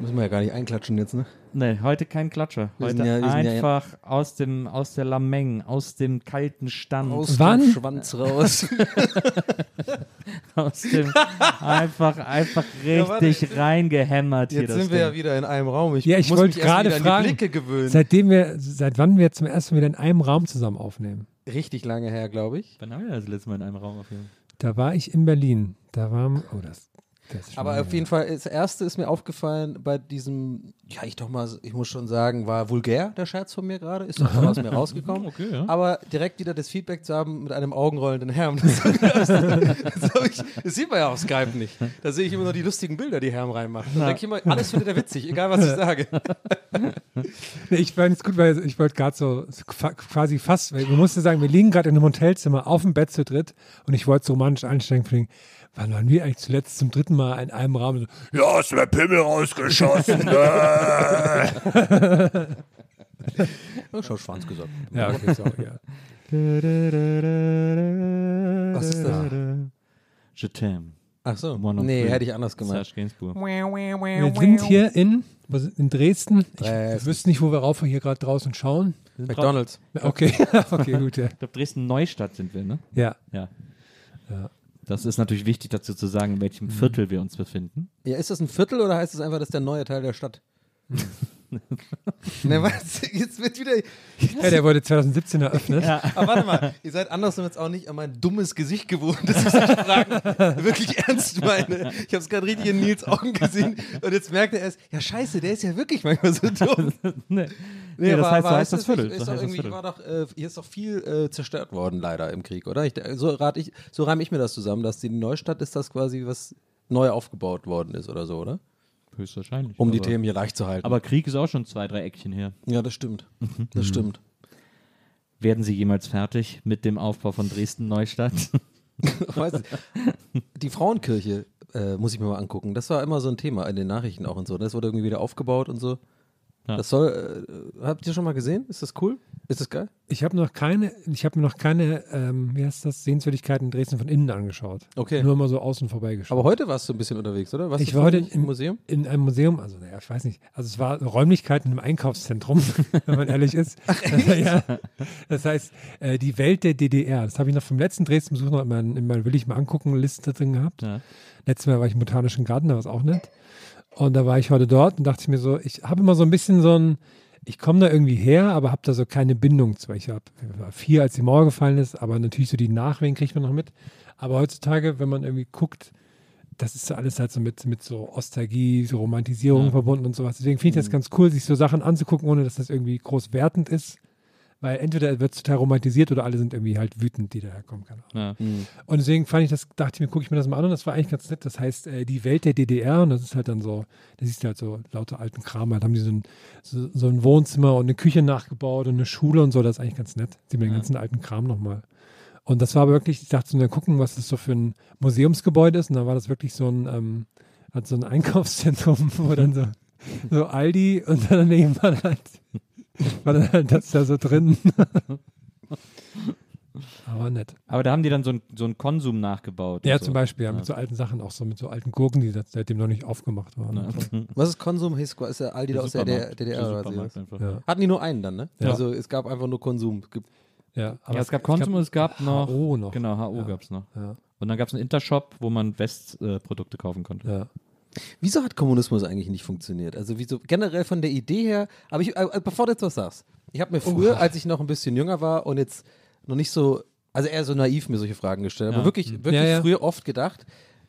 Müssen wir ja gar nicht einklatschen jetzt, ne? Nee, heute kein Klatscher. Heute sind ja- wir sind ja- einfach aus dem aus der Lameng, aus dem kalten Stand, Aus Wann? dem Schwanz raus. aus dem einfach einfach warte, richtig reingehämmert hier Jetzt sind wir ja wieder in einem Raum. Ich Ja, ich muss wollte gerade fragen, die Blicke gewöhnen. Seitdem wir, seit wann wir zum ersten Mal wieder in einem Raum zusammen aufnehmen? Richtig lange her, glaube ich. Wann haben wir das letzte Mal in einem Raum aufgenommen? Da war ich in Berlin. Da war, oh, das, Aber auf jeden Fall, das erste ist mir aufgefallen bei diesem, ja, ich doch mal, ich muss schon sagen, war vulgär der Scherz von mir gerade, ist doch aus mir rausgekommen. Okay, ja. Aber direkt wieder das Feedback zu haben mit einem augenrollenden Herrn, das, das, ich, das sieht man ja auf Skype nicht. Da sehe ich immer nur die lustigen Bilder, die Herren reinmachen. Da denke ich immer, alles findet er witzig, egal was ich sage. Ich fand es gut, weil ich wollte gerade so quasi fast, weil man musste sagen, wir liegen gerade in einem Hotelzimmer auf dem Bett zu dritt und ich wollte so romantisch einsteigen, wann waren wir eigentlich zuletzt zum dritten Mal in einem Raum? So, Ja, ist mir Pimmel rausgeschossen. Ich schau Schwanz gesagt. ja, okay, sorry, ja. Was ist das? Je t'aime. Ach so. Nee, hätte ich anders. Serge Gainsbourg. Wir sind hier in, sind- in Dresden. Ich Dresden. wüsste nicht, wo wir rauf hier gerade draußen schauen. McDonalds. Okay, okay, gut, ja. Ich glaube, Dresden-Neustadt sind wir, ne? Ja, Ja. Ja. Das ist natürlich wichtig dazu zu sagen, in welchem Viertel wir uns befinden. Ja, ist das ein Viertel oder heißt es einfach, das ist der neue Teil der Stadt? ne, was? Jetzt wird wieder. ja der wurde 2017 eröffnet. Aber warte mal, ihr seid andersrum jetzt auch nicht an mein dummes Gesicht gewohnt, dass ich solche Fragen wirklich ernst meine. Ich habe es gerade richtig in Nils Augen gesehen und jetzt merkt er erst, ja scheiße, der ist ja wirklich manchmal so dumm. nee. Nee, das aber- heißt, so aber heißt ist das Viertel. Ist So doch heißt das war doch, äh, hier ist doch viel äh, zerstört worden leider im Krieg, oder? Ich, so rat ich, so reime ich mir das zusammen, dass die Neustadt ist das quasi, was neu aufgebaut worden ist oder so, oder? Höchstwahrscheinlich. Um die aber, Themen hier leicht zu halten. Aber Krieg ist auch schon zwei, drei Eckchen her. ja, das stimmt. Das stimmt. Werden Sie jemals fertig mit dem Aufbau von Dresden-Neustadt? Die Frauenkirche äh, muss ich mir mal angucken. Das war immer so ein Thema in den Nachrichten auch und so. Das wurde irgendwie wieder aufgebaut und so. Ja. Das soll, äh, habt ihr schon mal gesehen? Ist das cool? Ist das geil? Ich habe noch keine, ich habe mir noch keine, ähm, wie heißt das, Sehenswürdigkeiten in Dresden von innen angeschaut. Okay. Nur mal so außen vorbeigeschaut. Aber heute warst du ein bisschen unterwegs, oder? Warst ich war heute im Museum. In einem Museum, also naja, ich weiß nicht. Also es war Räumlichkeiten im Einkaufszentrum, wenn man ehrlich ist. ja, das heißt, äh, die Welt der DDR. Das habe ich noch vom letzten Dresden-Besuch noch in meinem Will ich mal angucken Liste drin gehabt. Ja. Letztes Mal war ich im Botanischen Garten, da war es auch nett. Und da war ich heute dort und dachte ich mir so, ich habe immer so ein bisschen so ein, ich komme da irgendwie her, aber habe da so keine Bindung zu. Ich war vier, als die Mauer gefallen ist, aber natürlich so die Nachwehen kriegt man noch mit. Aber heutzutage, wenn man irgendwie guckt, das ist alles halt so mit, mit so Ostalgie, so Romantisierung Ja. verbunden und sowas. Deswegen finde ich das ganz cool, sich so Sachen anzugucken, ohne dass das irgendwie groß wertend ist. Weil entweder wird es total romantisiert oder alle sind irgendwie halt wütend, die daherkommen. Keine. Ja. Und deswegen fand ich das, dachte ich mir, gucke ich mir das mal an und das war eigentlich ganz nett. Das heißt, äh, die Welt der DDR und das ist halt dann so, da siehst du halt so lauter alten Kram, halt haben die so ein, so, so ein Wohnzimmer und eine Küche nachgebaut und eine Schule und so, das ist eigentlich ganz nett. Sieht man den Ja. ganzen alten Kram nochmal. Und das war aber wirklich, ich dachte so, na gucken, was das so für ein Museumsgebäude ist und dann war das wirklich so ein, ähm, hat so ein Einkaufszentrum, wo dann so, so Aldi und daneben war dann halt, war dann halt das da so drin. Aber nett. Aber da haben die dann so einen so einen Konsum nachgebaut. Ja, so. zum Beispiel, ja, Ja. mit so alten Sachen, auch so mit so alten Gurken, die seit- seitdem noch nicht aufgemacht waren. Ja. und so. Was ist Konsum? Ist der Aldi da aus der. DDR? Der. Ja. Hatten die nur einen dann, ne? Ja. Also es gab einfach nur Konsum. Ja, aber Ja, es gab Konsum und es gab noch. HO noch. Genau, HO Ja. gab es noch. Ja, Und dann gab es einen Intershop, wo man West-Produkte kaufen konnte. ja. Wieso hat Kommunismus eigentlich nicht funktioniert? Also wieso generell von der Idee her, aber ich, äh, bevor du jetzt was sagst, ich habe mir früher, als ich noch ein bisschen jünger war und jetzt noch nicht so, also eher so naiv mir solche Fragen gestellt, aber Ja. wirklich, wirklich Ja, ja. früher oft gedacht,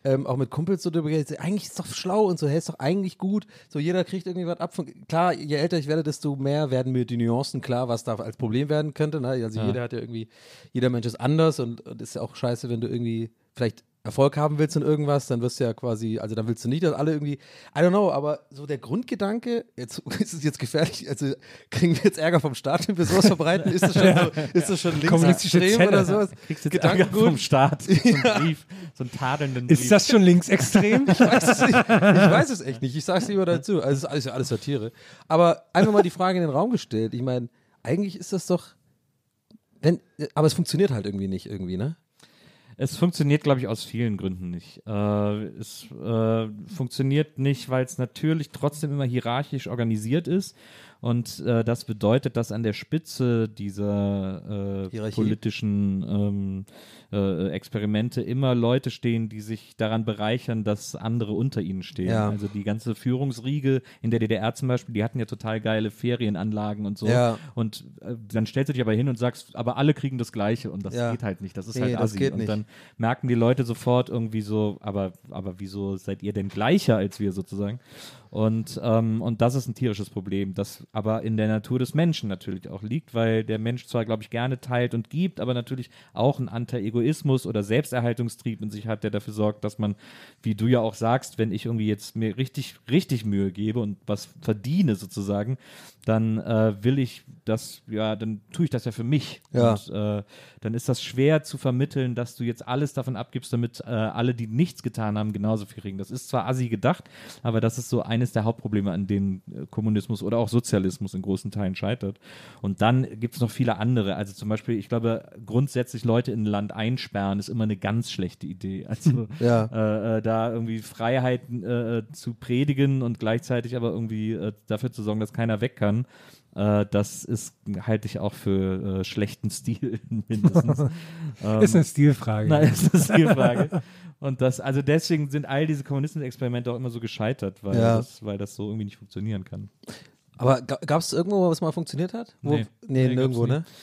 ähm, auch mit Kumpels so drüber geredet, eigentlich ist doch schlau und so, hey, ist doch eigentlich gut, so jeder kriegt irgendwie was ab. Von, klar, je älter ich werde, desto mehr werden mir die Nuancen klar, was da als Problem werden könnte. Ne? Also Ja. jeder hat ja irgendwie, jeder Mensch ist anders und, und ist ja auch scheiße, wenn du irgendwie vielleicht Erfolg haben willst in irgendwas, dann wirst du ja quasi, also dann willst du nicht, dass alle irgendwie, I don't know, aber so der Grundgedanke, jetzt ist es jetzt gefährlich, also kriegen wir jetzt Ärger vom Staat, wenn wir sowas verbreiten, ist das schon so, ist das schon Kommunistische linksextrem oder sowas? Kriegst jetzt Ärger vom? Staat. So einen Brief, so einen tadelnden Brief. Ist das schon linksextrem? Ich weiß es nicht. Ich weiß es echt nicht. Ich sag's lieber dazu. Also es ist alles, alles Satire. Aber einfach mal die Frage in den Raum gestellt. Ich meine, eigentlich ist das doch, wenn, aber es funktioniert halt irgendwie nicht irgendwie, ne? Es funktioniert, glaube ich, aus vielen Gründen nicht. Äh, es äh, funktioniert nicht, weil es natürlich trotzdem immer hierarchisch organisiert ist. Und äh, das bedeutet, dass an der Spitze dieser äh, politischen ähm, äh, Experimente immer Leute stehen, die sich daran bereichern, dass andere unter ihnen stehen. Ja. Also die ganze Führungsriege in der DDR zum Beispiel, die hatten ja total geile Ferienanlagen und so. Ja. Und äh, dann stellst du dich aber hin und sagst, aber alle kriegen das Gleiche und das Ja. geht halt nicht. Das ist Nee, halt assi. und nicht. dann merken die Leute sofort irgendwie so, aber, aber wieso seid ihr denn gleicher als wir sozusagen? Und, ähm, und das ist ein tierisches Problem, das aber in der Natur des Menschen natürlich auch liegt, weil der Mensch zwar, glaube ich, gerne teilt und gibt, aber natürlich auch einen Anti-Egoismus oder Selbsterhaltungstrieb in sich hat, der dafür sorgt, dass man, wie du ja auch sagst, wenn ich irgendwie jetzt mir richtig, richtig Mühe gebe und was verdiene sozusagen, dann äh, will ich das, ja, dann tue ich das ja für mich. Ja. Und äh, dann ist das schwer zu vermitteln, dass du jetzt alles davon abgibst, damit äh, alle, die nichts getan haben, genauso viel kriegen. Das ist zwar assi gedacht, aber das ist so eines der Hauptprobleme, an denen äh, Kommunismus oder auch Sozialismus in großen Teilen scheitert. Und dann gibt es noch viele andere. Also zum Beispiel, ich glaube, grundsätzlich Leute in ein Land einsperren ist immer eine ganz schlechte Idee. Also Ja. äh, äh, da irgendwie Freiheiten äh, zu predigen und gleichzeitig aber irgendwie äh, dafür zu sorgen, dass keiner weg kann. Äh, das ist, halte ich auch für äh, schlechten Stil mindestens. ähm, Ist eine Stilfrage. na, ist eine Stilfrage. Und das, also deswegen sind all diese Kommunisten-Experimente auch immer so gescheitert, weil, Ja. das, weil das so irgendwie nicht funktionieren kann. Aber gab es irgendwo, was mal funktioniert hat? Wo, Nee. nee, Nee, nirgendwo, gab's nie.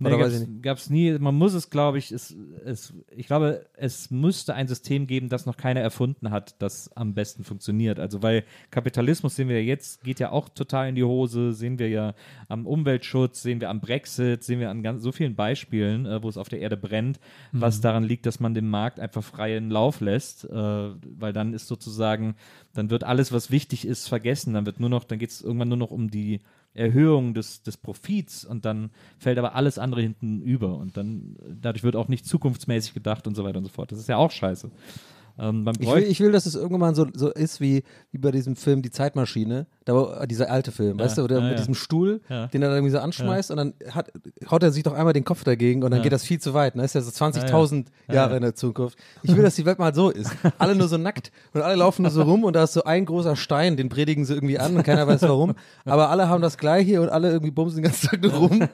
Ne? Nee, ich gab's nie. Man muss es, glaube ich, es, es, ich glaube, es müsste ein System geben, das noch keiner erfunden hat, das am besten funktioniert. Also, weil Kapitalismus sehen wir ja jetzt, geht ja auch total in die Hose, sehen wir ja am Umweltschutz, sehen wir am Brexit, sehen wir an ganz, so vielen Beispielen, äh, wo es auf der Erde brennt, was daran liegt, dass man dem Markt einfach freien Lauf lässt, äh, weil dann ist sozusagen, dann wird alles, was wichtig ist, vergessen. Dann wird nur noch, dann geht es irgendwann nur noch um die Erhöhung des, des Profits und dann fällt aber alles andere hinten über und dann dadurch wird auch nicht zukunftsmäßig gedacht und so weiter und so fort. Das ist ja auch scheiße. Ähm, Ich will, ich will, dass es irgendwann so, so ist wie, wie bei diesem Film Die Zeitmaschine, da, äh, dieser alte Film, weißt du, wo der ja, mit ja. diesem Stuhl, Ja. den er dann irgendwie so anschmeißt und dann hat, haut er sich doch einmal den Kopf dagegen und dann Ja. geht das viel zu weit. Ne? Ist ja so 20.000 Jahre ja. in der Zukunft. Ich will, dass die Welt mal so ist. Alle nur so nackt und alle laufen nur so rum und da ist so ein großer Stein, den predigen sie irgendwie an und keiner weiß warum. Aber alle haben das Gleiche und alle irgendwie bumsen den ganzen Tag nur rum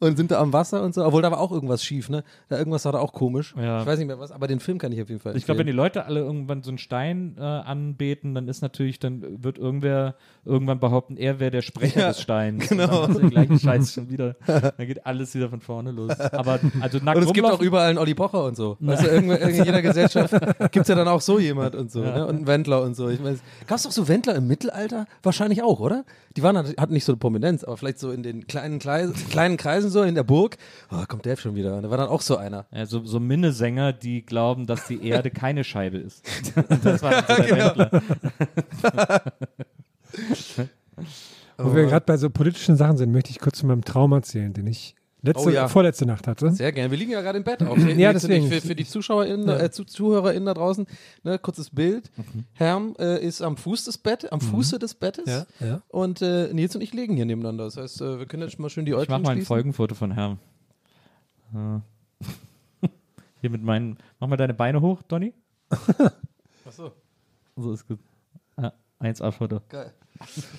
und sind da am Wasser und so. Obwohl da war auch irgendwas schief, ne? Da irgendwas war da auch komisch. Ja. Ich weiß nicht mehr was, aber den Film kann ich auf jeden Fall ich glaube, wenn die Leute alle irgendwann so einen Stein äh, anbeten, dann ist natürlich, dann wird irgendwer irgendwann behaupten, er wäre der Sprecher Ja, des Steins. genau. Und dann ist der gleiche Scheiß schon wieder. Dann geht alles wieder von vorne los. Aber also nackt Und es gibt auch rumlaufen- überall einen Olli Pocher und so. Irgendwo- in jeder Gesellschaft gibt es ja dann auch so jemand und so. Ne? Und einen Wendler und so. Ich mein, Gab es doch so Wendler im Mittelalter? Wahrscheinlich auch, oder? Die waren, hatten nicht so eine Prominenz, aber vielleicht so in den kleinen, Kleis, kleinen Kreisen so in der Burg. Oh, kommt der schon wieder. Und da war dann auch so einer. Ja, so, so Minnesänger, die glauben, dass die Erde keine Scheibe ist. das war so Genau. Wo wir gerade bei so politischen Sachen sind, möchte ich kurz von meinem Traum erzählen, den ich letzte, Oh ja. vorletzte Nacht hatte. Sehr gerne. Wir liegen ja gerade im Bett. Auch. Ja, deswegen. Für, für die ZuschauerInnen, äh, Zu- ZuhörerInnen da draußen, ne, kurzes Bild. Herm äh, ist am Fuß des Bettes, am Fuße des Bettes. Ja, ja. Und äh, Nils und ich liegen hier nebeneinander. Das heißt, äh, wir können jetzt mal schön die Ich mach mal ein. Folgenfoto von Herrn. Ja. Hier mit meinen. Mach mal deine Beine hoch, Donny. Achso. So ist gut. Ah, 1A-Foto. Geil.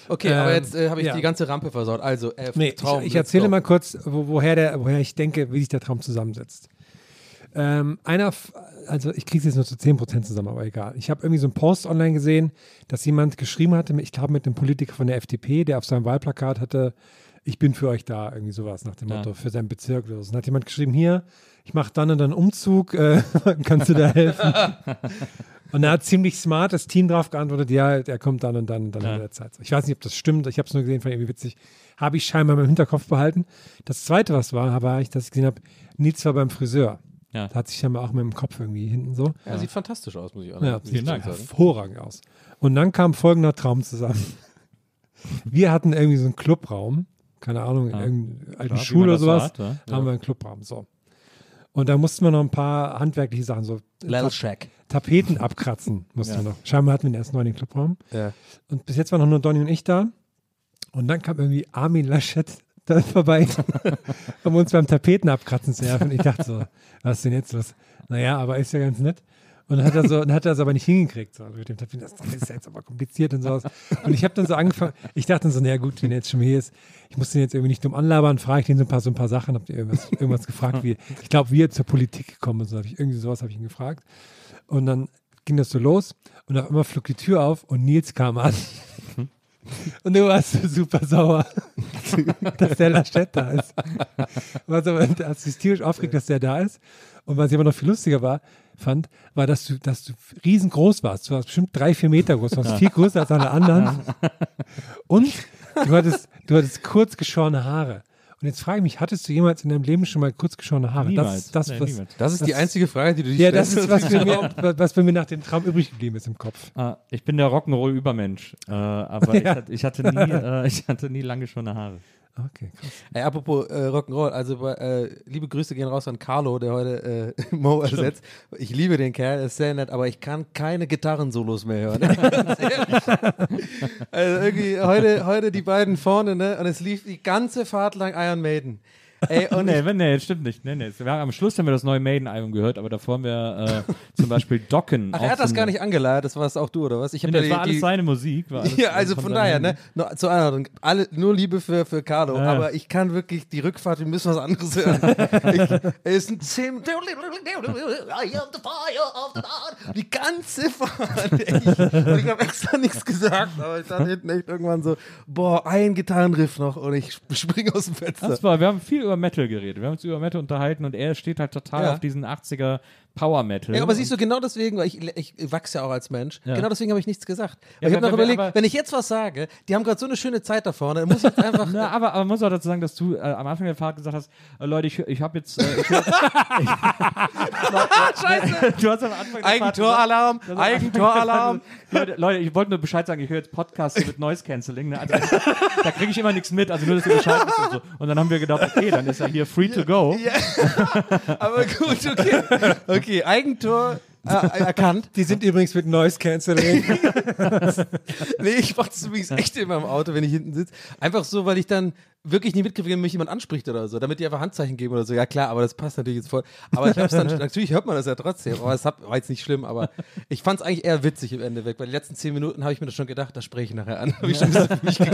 Okay, Ähm, aber jetzt äh, habe ich ja. die ganze Rampe versaut. Also, äh, Nee, Traum. ich, ich erzähle mal kurz, wo, woher, der, woher ich denke, wie sich der Traum zusammensetzt. Ähm, einer, also ich kriege es jetzt nur zu 10% zusammen, aber egal. Ich habe irgendwie so einen Post online gesehen, dass jemand geschrieben hatte, ich glaube mit einem Politiker von der FDP, der auf seinem Wahlplakat hatte, ich bin für euch da, irgendwie sowas nach dem Ja. Motto, für seinen Bezirk oder so. Und hat jemand geschrieben, hier, ich mache dann und dann Umzug, äh, kannst du da helfen? und da hat ziemlich smart das Team drauf geantwortet, ja, der kommt dann und dann und dann Ja. in der Zeit. Ich weiß nicht, ob das stimmt, ich habe es nur gesehen, fand irgendwie witzig. Habe ich scheinbar im Hinterkopf behalten. Das zweite, was war, war ich, dass ich gesehen habe, Nils war beim Friseur. Ja. Da hat sich scheinbar auch mit dem Kopf irgendwie hinten so. Ja, sieht fantastisch aus, muss ich auch Ja, vielen Dank. sagen. hervorragend aus. Und dann kam folgender Traum zusammen. Wir hatten irgendwie so einen Clubraum, keine Ahnung, in Ja. irgendeiner alten Schule oder sowas, hat, ja. haben wir einen Clubraum, so. Und da mussten wir noch ein paar handwerkliche Sachen, so Lel Ta Shack. Tapeten abkratzen mussten wir noch. Scheinbar hatten wir den ersten neuen Clubraum. Ja. Und bis jetzt waren noch nur Donny und ich da. Und dann kam irgendwie Armin Laschet da vorbei, um uns beim Tapeten abkratzen zu helfen. Ich dachte so, was ist denn jetzt los? Naja, aber ist ja ganz nett. Und dann hat er so, dann hat er es aber nicht hingekriegt, so mit dem Tapeten. Das ist jetzt aber kompliziert und sowas. Und ich habe dann so angefangen, ich dachte dann so, naja gut, wenn er jetzt schon hier ist, ich muss den jetzt irgendwie nicht dumm anlabern, frage ich den so ein paar, so ein paar Sachen, habt ihr irgendwas, irgendwas gefragt, wie, ich glaube, wie er zur Politik gekommen ist, hab ich, irgendwie sowas habe ich ihn gefragt. Und dann ging das so los und auf einmal flog die Tür auf und Nils kam an. Und du warst so super sauer, dass der Laschet da ist. Was aber, als sich tierisch aufregt, dass der da ist. Und was aber noch viel lustiger war, fand, war, dass du, dass du riesengroß warst. Du warst bestimmt drei, vier Meter groß, du warst viel größer als alle anderen. Und du hattest, du hattest kurz geschorene Haare. Und jetzt frage ich mich, hattest du jemals in deinem Leben schon mal kurz geschorene Haare? Niemals. Das, das, Nee, was, niemals. Das ist die einzige Frage, die du dich ja, das ist, was, bei mir, was bei mir nach dem Traum übrig geblieben ist im Kopf. Ah, ich bin der Rock'n'Roll-Übermensch. Äh, aber ich, Ja. hatte, ich, hatte nie, äh, ich hatte nie lange schon Haare. Okay, krass. Ey, apropos äh, Rock'n'Roll, also äh, liebe Grüße gehen raus an Carlo, der heute äh, Mo ersetzt. Ich liebe den Kerl, er ist sehr nett, aber ich kann keine Gitarrensolos mehr hören. Also irgendwie heute, heute die beiden vorne, ne? Und es lief die ganze Fahrt lang Iron Maiden. Ey, und nee, ich, nee, stimmt nicht. Nee, nee. Wir haben, am Schluss haben wir das neue Maiden-Album gehört, aber davor haben wir äh, zum Beispiel Docken. ach, er hat das gar nicht angeleiert, das warst auch du, oder was? Ich Nee, das die, war alles die, seine Musik. War alles, Ja, also von daher, ne? Nur, zur Erinnerung, alle, nur Liebe für, für Carlo, Ja. aber ich kann wirklich die Rückfahrt, wir müssen was anderes hören. ich, es ist ein 10 I am the fire of the Lord. Die ganze Fahrt. Ich, und ich habe extra nichts gesagt, aber ich dachte hinten echt irgendwann so, boah, ein Gitarrenriff noch und ich springe aus dem Fenster. Das war, wir haben viel über Metal geredet. Wir haben uns über Metal unterhalten und er steht halt total Ja. auf diesen 80er Power Metal. Ja, aber siehst du, genau deswegen, weil ich, ich wachse ja auch als Mensch, Ja. genau deswegen habe ich nichts gesagt. Ja, ich habe noch überlegt, wenn ich jetzt was sage, die haben gerade so eine schöne Zeit da vorne, dann muss ich einfach. Na, aber, aber man muss auch dazu sagen, dass du äh, am Anfang der Fahrt gesagt hast, äh, Leute, ich, ich habe jetzt. Äh, ich, Scheiße! du hast am Anfang Eigentoralarm, Eigentoralarm. Leute, Leute, ich wollte nur Bescheid sagen, ich höre jetzt Podcasts mit Noise Cancelling. Ne? Also, da kriege ich immer nichts mit, also nur, dass ihr Bescheid wisst und so. Und dann haben wir gedacht, okay, dann ist er hier free to go. Ja. Aber gut, okay. Okay, Eigentor äh, erkannt. Die sind übrigens mit Noise Cancelling. Nee, ich mach das übrigens echt immer im Auto, wenn ich hinten sitze. Einfach so, weil ich dann wirklich nicht mitkriege, wenn mich jemand anspricht oder so, damit die einfach Handzeichen geben oder so. Ja klar, aber das passt natürlich jetzt voll. Aber ich hab's dann, natürlich hört man das ja trotzdem, aber es war jetzt nicht schlimm, aber ich fand's eigentlich eher witzig im Endeffekt, weil die letzten zehn Minuten habe ich mir das schon gedacht, das spreche ich nachher an. Hab ich schon für mich.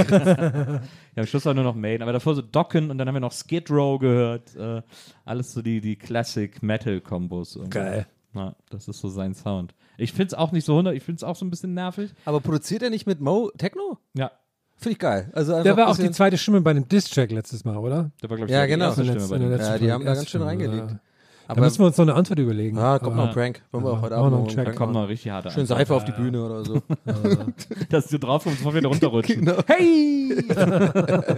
Ja, am Schluss war nur noch Maiden, aber davor so Docken und dann haben wir noch Skid Row gehört. Äh, alles so die, die Classic Metal Kombos. und so. Geil. Ja, das ist so sein Sound. Ich find's auch nicht so 100, ich find's auch so ein bisschen nervig. Aber produziert er nicht mit Mo Techno? Ja, Finde ich geil. Also Der war ein auch die zweite Stimme bei dem Diss-Track letztes Mal, oder? der war, glaube ich, Ja, die genau. erste In der Stimme bei Ja, die haben da erste ganz schön reingelegt. ja. Da Aber müssen wir uns noch eine Antwort überlegen. ja, kommt noch ein Aber- Prank. Wollen wir auch heute Abend noch ein einen. Prank Kommt machen. noch richtig harte Schön. Seife auf die Bühne oder so. Dass du drauf kommst, bevor wir da runterrutschen. Genau. Hey!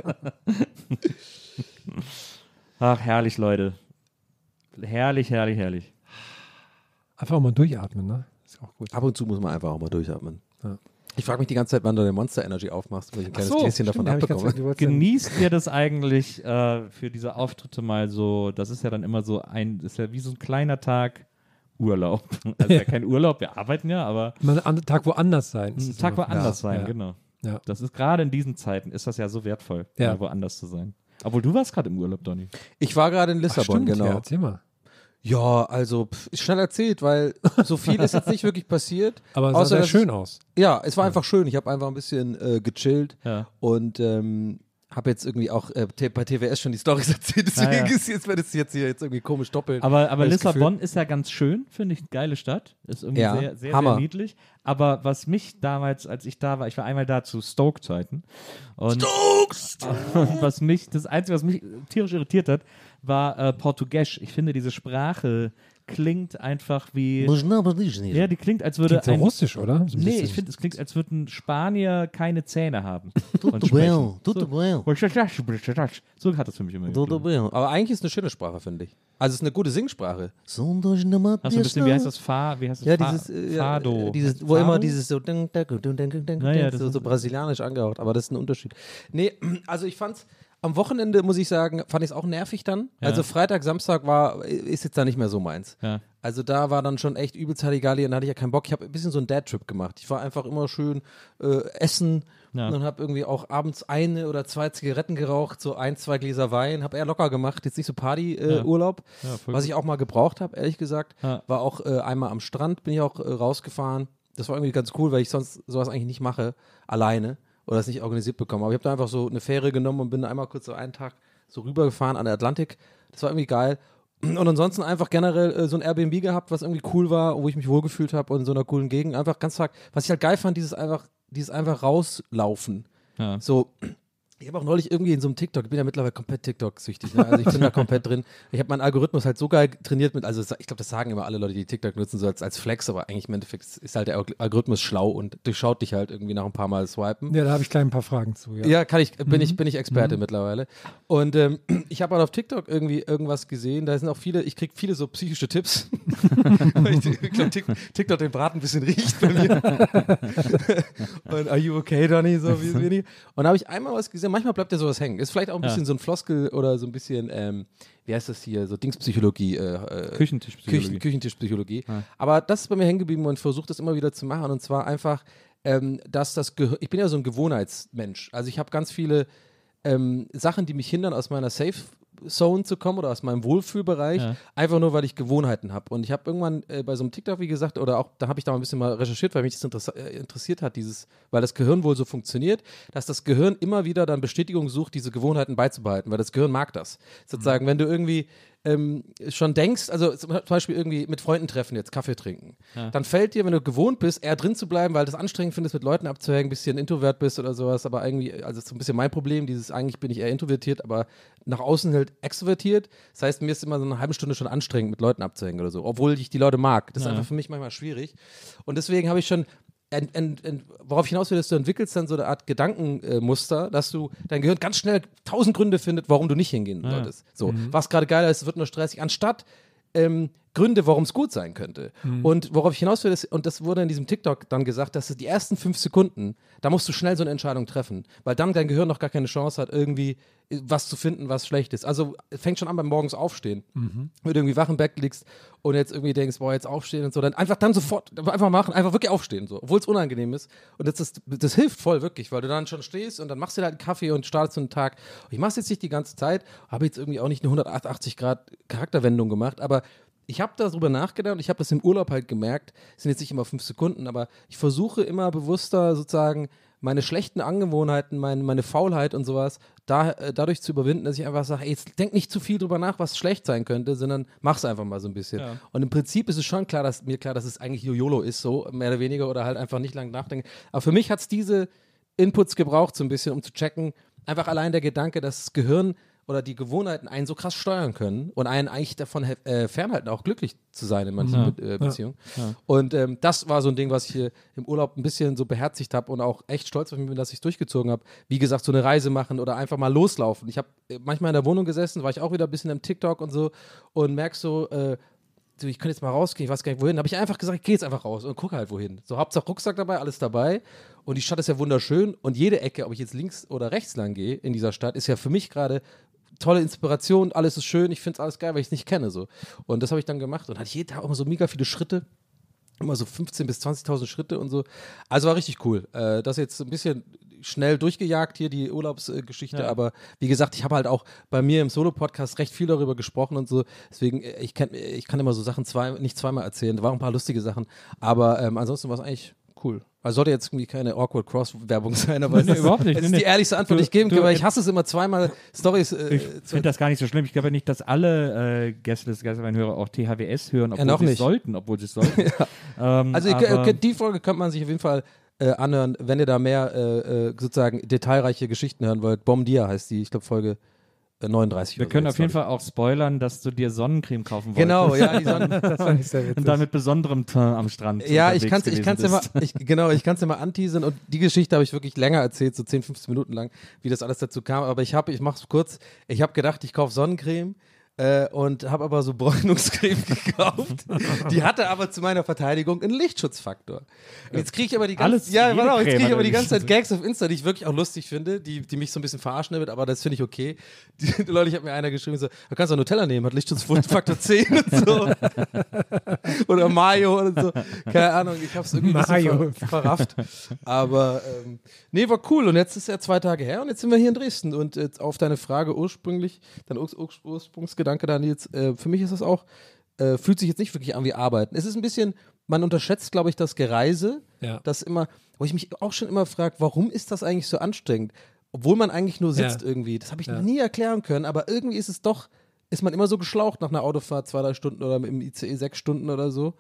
Ach, herrlich, Leute. Herrlich, herrlich, herrlich. Einfach mal durchatmen, ne? Ist auch gut. Ab und zu muss man einfach auch mal durchatmen. Ja. Ich frage mich die ganze Zeit, wann du eine Monster Energy aufmachst, weil ich ein kleines Ach so, Gläschen davon abbekomme. ja- Genießt ihr das eigentlich äh, für diese Auftritte mal so? Das ist ja dann immer so ein, ist ja wie so ein kleiner Tag Urlaub. Also ja kein Urlaub, wir arbeiten ja, aber Mal einen Tag woanders sein. ein Tag woanders sein, ja. genau. Ja. Das ist gerade in diesen Zeiten ist das ja so wertvoll, Ja. woanders zu sein. Obwohl du warst gerade im Urlaub, Donny. Ich war gerade in Ach, Lissabon, stimmt, genau. Ja, erzähl mal. Ja, also pff, ist schnell erzählt, weil so viel ist jetzt nicht wirklich passiert. Aber es sah Außer, sehr dass schön aus. Ja, es war einfach schön. Ich habe einfach ein bisschen äh, gechillt Ja. und ähm, habe jetzt irgendwie auch äh, t- bei TWS schon die Storys erzählt. Deswegen Ah, ja. ist jetzt, wird es jetzt hier jetzt irgendwie komisch doppelt. Aber, aber Hab ich das Lissabon ist ja ganz schön, finde ich, geile Stadt. Ist irgendwie Ja, sehr, sehr, Hammer. sehr niedlich. Aber was mich damals, als ich da war, ich war einmal da zu Stoke-Zeiten. Und, und was mich, das Einzige, was mich tierisch irritiert hat, war äh, Portugiesisch. Ich finde, diese Sprache klingt einfach wie. Ja, die klingt, als würde Klingt so ein. russisch, oder? So ein Nee, ich finde, es klingt, als würden Spanier keine Zähne haben. Tudo und sprechen. bem, tudo bem. So hat das für mich immer Tudo bem. Aber eigentlich ist es eine schöne Sprache, finde ich. Also es ist eine gute Singsprache. Hast du ein bisschen, wie heißt das? Fa, wie heißt das? Ja, Fa, dieses, äh, Fado. äh, dieses wo Fado? immer dieses so, Naja, so, so brasilianisch angehaucht, aber das ist ein Unterschied. Nee, also ich fand's am Wochenende, muss ich sagen, fand ich es auch nervig dann. Ja. Also Freitag, Samstag war, ist jetzt da nicht mehr so meins. Ja. Also da war dann schon echt übelst Halligalli und da hatte ich ja keinen Bock. Ich habe ein bisschen so einen Dad-Trip gemacht. Ich war einfach immer schön äh, essen Ja. und habe irgendwie auch abends eine oder zwei Zigaretten geraucht, so ein, zwei Gläser Wein, habe eher locker gemacht, jetzt nicht so Ja. Party-Urlaub, Ja, voll was ich auch mal gebraucht habe, ehrlich gesagt. Ja. War auch äh, einmal am Strand, bin ich auch äh, rausgefahren. Das war irgendwie ganz cool, weil ich sonst sowas eigentlich nicht mache, alleine oder das nicht organisiert bekomme. Aber ich habe da einfach so eine Fähre genommen und bin einmal kurz so einen Tag so rübergefahren an der Atlantik. Das war irgendwie geil. Und ansonsten einfach generell äh, so ein Airbnb gehabt, was irgendwie cool war, wo ich mich wohlgefühlt habe und in so einer coolen Gegend. Einfach ganz stark. Was ich halt geil fand, dieses einfach, dieses einfach rauslaufen. Ja. So, ich habe auch neulich irgendwie in so einem TikTok, ich bin ja mittlerweile komplett TikTok-süchtig, ne? also ich bin da komplett drin. Ich habe meinen Algorithmus halt so geil trainiert mit, also ich glaube, das sagen immer alle Leute, die TikTok nutzen, so als, als Flex, aber eigentlich im Endeffekt ist halt der Algorithmus schlau und durchschaut dich halt irgendwie nach ein paar Mal swipen. Ja, da habe ich gleich ein paar Fragen zu. Ja. Ja, kann ich, bin ich, bin ich Experte mittlerweile. Und ähm, ich habe halt auf TikTok irgendwie irgendwas gesehen. Da sind auch viele, ich kriege viele so psychische Tipps. Ich ich glaube, Tik- TikTok den Braten ein bisschen riecht bei mir. und are you okay, Donny? So wie wenig. Und da habe ich einmal was gesehen. Manchmal bleibt ja sowas hängen. Ist vielleicht auch ein Ja. bisschen so ein Floskel oder so ein bisschen, ähm, wie heißt das hier, so Dingspsychologie. Äh, äh, Küchentischpsychologie. Küchen, Küchentischpsychologie. Aber das ist bei mir hängen geblieben und ich versuche das immer wieder zu machen. Und zwar einfach, ähm, dass das Gehirn, ich bin ja so ein Gewohnheitsmensch. Also ich habe ganz viele ähm, Sachen, die mich hindern, aus meiner Safe Zone zu kommen oder aus meinem Wohlfühlbereich, Ja. einfach nur, weil ich Gewohnheiten habe. Und ich habe irgendwann äh, bei so einem TikTok, wie gesagt, oder auch, da habe ich da mal ein bisschen mal recherchiert, weil mich das interess äh, interessiert hat, dieses, weil das Gehirn wohl so funktioniert, dass das Gehirn immer wieder dann Bestätigung sucht, diese Gewohnheiten beizubehalten, weil das Gehirn mag das. Sozusagen, wenn du irgendwie ähm, schon denkst, also zum Beispiel irgendwie mit Freunden treffen, jetzt Kaffee trinken, dann fällt dir, wenn du gewohnt bist, eher drin zu bleiben, weil du es anstrengend findest, mit Leuten abzuhängen, ein bisschen introvert bist oder sowas, aber irgendwie, also ist so ein bisschen mein Problem, dieses eigentlich bin ich eher introvertiert, aber nach außen halt extrovertiert. Das heißt, mir ist immer so eine halbe Stunde schon anstrengend, mit Leuten abzuhängen oder so, obwohl ich die Leute mag. Das ist Ja. einfach für mich manchmal schwierig. Und deswegen habe ich schon ent, ent, ent, worauf ich hinaus will, ist, du entwickelst dann so eine Art Gedankenmuster, dass du dein Gehirn ganz schnell tausend Gründe findet, warum du nicht hingehen solltest. So, was gerade geiler ist, es wird nur stressig, anstatt ähm, Gründe, warum es gut sein könnte. Und worauf ich hinaus will, ist, und das wurde in diesem TikTok dann gesagt, dass es die ersten fünf Sekunden, da musst du schnell so eine Entscheidung treffen, weil dann dein Gehirn noch gar keine Chance hat, irgendwie äh, was zu finden, was schlecht ist. Also fängt schon an beim morgens aufstehen. Wenn du irgendwie wach im Bett liegst und jetzt irgendwie denkst, boah, jetzt aufstehen und so, dann einfach dann sofort, einfach machen, einfach wirklich aufstehen, so, obwohl es unangenehm ist. Und das, ist, das hilft voll wirklich, weil du dann schon stehst und dann machst du dir halt einen Kaffee und startest so einen Tag. Ich mach's jetzt nicht die ganze Zeit, habe jetzt irgendwie auch nicht eine 180 Grad Charakterwendung gemacht, aber ich habe darüber nachgedacht und ich habe das im Urlaub halt gemerkt. Es sind jetzt nicht immer fünf Sekunden, aber ich versuche immer bewusster sozusagen meine schlechten Angewohnheiten, meine, meine Faulheit und sowas da, äh, dadurch zu überwinden, dass ich einfach sage, ey, jetzt denk nicht zu viel drüber nach, was schlecht sein könnte, sondern mach's einfach mal so ein bisschen. Ja. Und im Prinzip ist es schon klar, dass mir klar, dass es eigentlich YOLO ist, so mehr oder weniger oder halt einfach nicht lang nachdenken. Aber für mich hat es diese Inputs gebraucht, so ein bisschen, um zu checken. Einfach allein der Gedanke, dass das Gehirn oder die Gewohnheiten einen so krass steuern können und einen eigentlich davon äh, fernhalten, auch glücklich zu sein in manchen Ja. Be äh, Beziehungen. Und ähm, das war so ein Ding, was ich hier im Urlaub ein bisschen so beherzigt habe und auch echt stolz auf mich bin, dass ich es durchgezogen habe. Wie gesagt, so eine Reise machen oder einfach mal loslaufen. Ich habe äh, manchmal in der Wohnung gesessen, war ich auch wieder ein bisschen im TikTok und so und merk so, äh, so, ich könnte jetzt mal rausgehen, ich weiß gar nicht wohin. Da habe ich einfach gesagt, ich gehe jetzt einfach raus und gucke halt wohin. So, Hauptsache Rucksack dabei, alles dabei. Und die Stadt ist ja wunderschön. Und jede Ecke, ob ich jetzt links oder rechts lang gehe in dieser Stadt, ist ja für mich gerade tolle Inspiration, alles ist schön, ich finde es alles geil, weil ich es nicht kenne. So. Und das habe ich dann gemacht und hatte jeden Tag immer so mega viele Schritte. Immer so 15.000 bis 20.000 Schritte und so. Also war richtig cool. Äh, das jetzt ein bisschen schnell durchgejagt hier, die Urlaubsgeschichte, aber wie gesagt, ich habe halt auch bei mir im Solo-Podcast recht viel darüber gesprochen und so. Deswegen, äh, ich kann, ich kann immer so Sachen zwei, nicht zweimal erzählen. Da waren ein paar lustige Sachen. Aber ähm, ansonsten war es eigentlich cool. Also sollte jetzt irgendwie keine awkward Cross-Werbung sein, aber Nee, es ist, überhaupt nicht. Nee, ist nee. die ehrlichste Antwort, die ich geben kann, weil ich hasse es immer zweimal Stories äh, Ich finde das gar nicht so schlimm. Ich glaube nicht, dass alle äh, Gästeliste Geisterwein-Hörer auch THWS hören, obwohl noch sie es nicht. sollten, obwohl sie es sollten. ähm, Also könnt- die Folge könnte man sich auf jeden Fall äh, anhören, wenn ihr da mehr äh, äh, sozusagen detailreiche Geschichten hören wollt. Bombardier heißt die, ich glaube Folge 39 wir oder können so auf jeden Fall auch spoilern, dass du dir Sonnencreme kaufen wolltest. Genau, ja, die Sonne, Das fand ich sehr witzig. Und dann mit besonderem Teint am Strand. ja, ich unterwegs kann's, ich kann's immer, ich, genau, ich kann's immer anteasern und die Geschichte habe ich wirklich länger erzählt, so 10, 15 Minuten lang, wie das alles dazu kam. Aber ich habe, ich mach's kurz, ich habe gedacht, ich kaufe Sonnencreme. Äh, und habe aber so Bräunungscreme gekauft. Die hatte aber zu meiner Verteidigung einen Lichtschutzfaktor. Jetzt kriege ich aber die ganze, ja, auf, jetzt kriege ich aber die ganze Zeit Gags auf Insta, die ich wirklich auch lustig finde, die, die mich so ein bisschen verarschen damit, aber das finde ich okay. Die, Leute, ich habe mir einer geschrieben, so, du kannst auch Nutella nehmen, hat Lichtschutzfaktor 10 und so. oder Mayo oder so. Keine Ahnung, ich habe es irgendwie Mayo. ver verrafft. Aber ähm, nee, war cool. Und jetzt ist ja zwei Tage her und jetzt sind wir hier in Dresden. Und jetzt auf deine Frage ursprünglich, dein Ur Ur Ursprungsgedanke, da Nils, äh, für mich ist das auch, äh, fühlt sich jetzt nicht wirklich an wie Arbeiten. Es ist ein bisschen, man unterschätzt, glaube ich, das Gereise. Ja. Das immer, wo ich mich auch schon immer frage, warum ist das eigentlich so anstrengend? Obwohl man eigentlich nur sitzt Ja. irgendwie. Das habe ich Ja. nie erklären können, aber irgendwie ist es doch, ist man immer so geschlaucht nach einer Autofahrt, zwei, drei Stunden oder im ICE sechs Stunden oder so.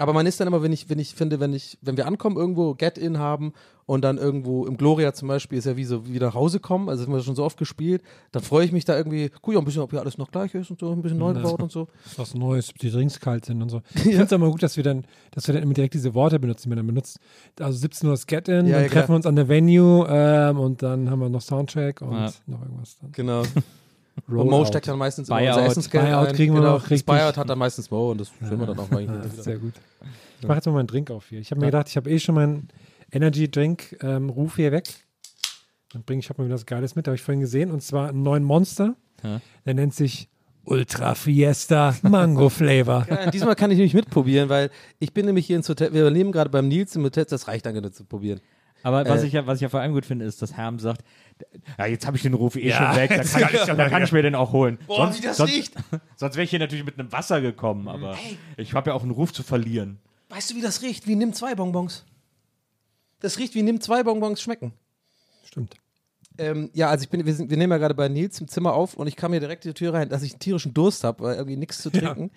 Aber man ist dann immer, wenn ich, wenn ich finde, wenn ich, wenn wir ankommen irgendwo, Get-In haben und dann irgendwo im Gloria zum Beispiel ist ja wie so wie nach Hause kommen, also das haben wir schon so oft gespielt, dann freue ich mich da irgendwie, guck ja ein bisschen, ob hier alles noch gleich ist und so, ein bisschen neu gebaut und so. was Neues, ob die Drinks kalt sind und so. Ich finde es aber gut, dass wir dann, dass wir dann immer direkt diese Worte benutzen, die man dann benutzt. Also 17 Uhr das Get-In, Ja, dann ja, treffen wir uns an der Venue ähm, und dann haben wir noch Soundcheck und Ja. noch irgendwas dann. Genau. Und Rollout. Mo steckt dann meistens Buyout. unser Essensgeld Buyout ein. kriegen wir genau. noch Das richtig. Buyout hat dann meistens Mo und das filmen wir dann auch mal. Ja, das ist sehr gut. Ich mache jetzt mal meinen Drink auf hier. Ich habe mir gedacht, ich habe eh schon meinen Energy-Drink-Ruf hier weg. Dann bringe ich hab mal wieder was Geiles mit, habe ich vorhin gesehen. Und zwar einen neuen Monster. Ja. Der nennt sich Ultra Fiesta Mango Flavor. Ja, diesmal kann ich nämlich mitprobieren, weil ich bin nämlich hier ins Hotel, wir leben gerade beim Nils im Hotel, das reicht dann zu probieren. Aber was, Äh, ich ja, was ich ja vor allem gut finde, ist, dass Herm sagt, ja, jetzt habe ich den Ruf eh Ja, schon weg, da kann, ich, da kann ich mir den auch holen. Boah, sonst, wie das sonst, riecht. Sonst wäre ich hier natürlich mit einem Wasser gekommen, aber ich habe ja auch einen Ruf zu verlieren. Weißt du, wie das riecht? Wie nimm zwei Bonbons. Das riecht wie nimm zwei Bonbons schmecken. Stimmt. Ähm, ja, also ich bin, wir, sind, wir nehmen ja gerade bei Nils im Zimmer auf und ich kam hier direkt die Tür rein, dass ich einen tierischen Durst habe, weil irgendwie nichts zu trinken.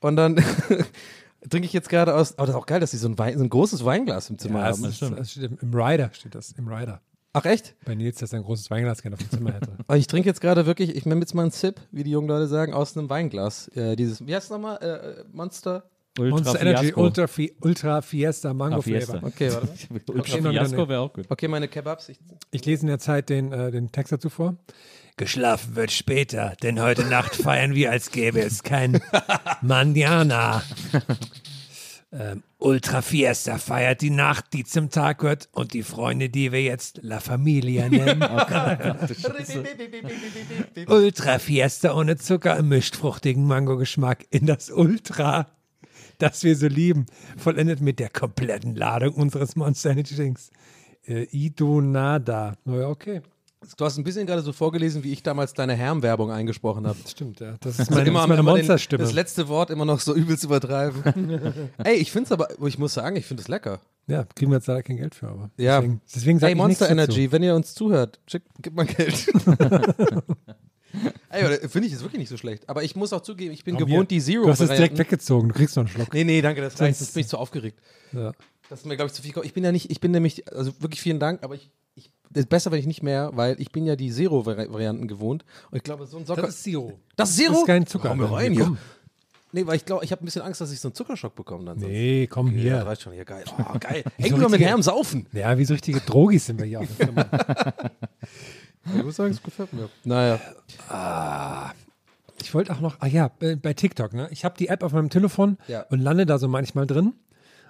Und dann trinke ich jetzt gerade aus. Aber das ist auch geil, dass sie so ein, Wein, so ein großes Weinglas im Zimmer Ja, das haben. ist, das steht im, im Rider steht das. Im Rider. Ach echt? Bei Nils, dass er ein großes Weinglas gerne auf dem Zimmer hätte. Und ich trinke jetzt gerade wirklich, ich nehme jetzt mal einen Sip, wie die jungen Leute sagen, aus einem Weinglas. Äh, dieses, wie heißt es nochmal? Äh, äh, Monster? Ultra Monster Energy Fiasco. Ultra, Fi Ultra Fiesta Mango Ah, Fiesta. Flavor. Okay, warte. Ultra Fiasco wäre auch gut. Okay, meine Kebabs. Ich, Ich lese in der Zeit den, äh, den Text dazu vor. Geschlafen wird später, denn heute Nacht feiern wir, als gäbe es kein Mandiana. Ähm, Ultra Fiesta feiert die Nacht, die zum Tag wird und die Freunde, die wir jetzt La Familia nennen. Ultra Fiesta ohne Zucker im mischt fruchtigen Mangogeschmack in das Ultra, das wir so lieben, vollendet mit der kompletten Ladung unseres Monster Energy Drinks. Äh, Idonada. Na ja, okay. Du hast ein bisschen gerade so vorgelesen, wie ich damals deine Herm-Werbung eingesprochen habe. Stimmt, ja. Das ist meine, immer, das ist meine den, Monsterstimme. das letzte Wort immer noch so übelst übertreiben. Ey, ich finde es aber, ich muss sagen, ich finde es lecker. ja, kriegen wir jetzt leider kein Geld für, aber. Ja. Deswegen, deswegen ich Monster nichts dazu. Energy, wenn ihr uns zuhört, schick, gib mal Geld. Ey, finde ich jetzt wirklich nicht so schlecht. Aber ich muss auch zugeben, ich bin Komm gewohnt, hier. die Zero. Du hast es direkt weggezogen, du kriegst noch einen Schluck. Nee, nee, danke, das reicht. Sonst bin ich zu aufgeregt. Ja. Das ist mir, glaube ich, zu viel. Ich bin ja nicht, ich bin nämlich, also wirklich vielen Dank, aber ich, das ist besser, wenn ich nicht mehr, weil ich bin ja die Zero-Varianten gewohnt. Und ich glaube, so ein Socker. Das ist Zero. Das ist Zero? Das ist kein Zucker. Mir drin. rein komm. Nee, weil ich glaube, ich habe ein bisschen Angst, dass ich so einen Zuckerschock bekomme dann. sonst. Nee, komm Ja, hier. das reicht schon hier, geil. Oh, geil. so Hängen wir mit Herm saufen. Ja, wie so richtige Drogis sind wir hier auf der Firma. Ich muss sagen, es gefällt mir. Naja. Ich wollte auch noch, ah ja, bei, bei TikTok, ne? Ich habe die App auf meinem Telefon Ja. und lande da so manchmal drin.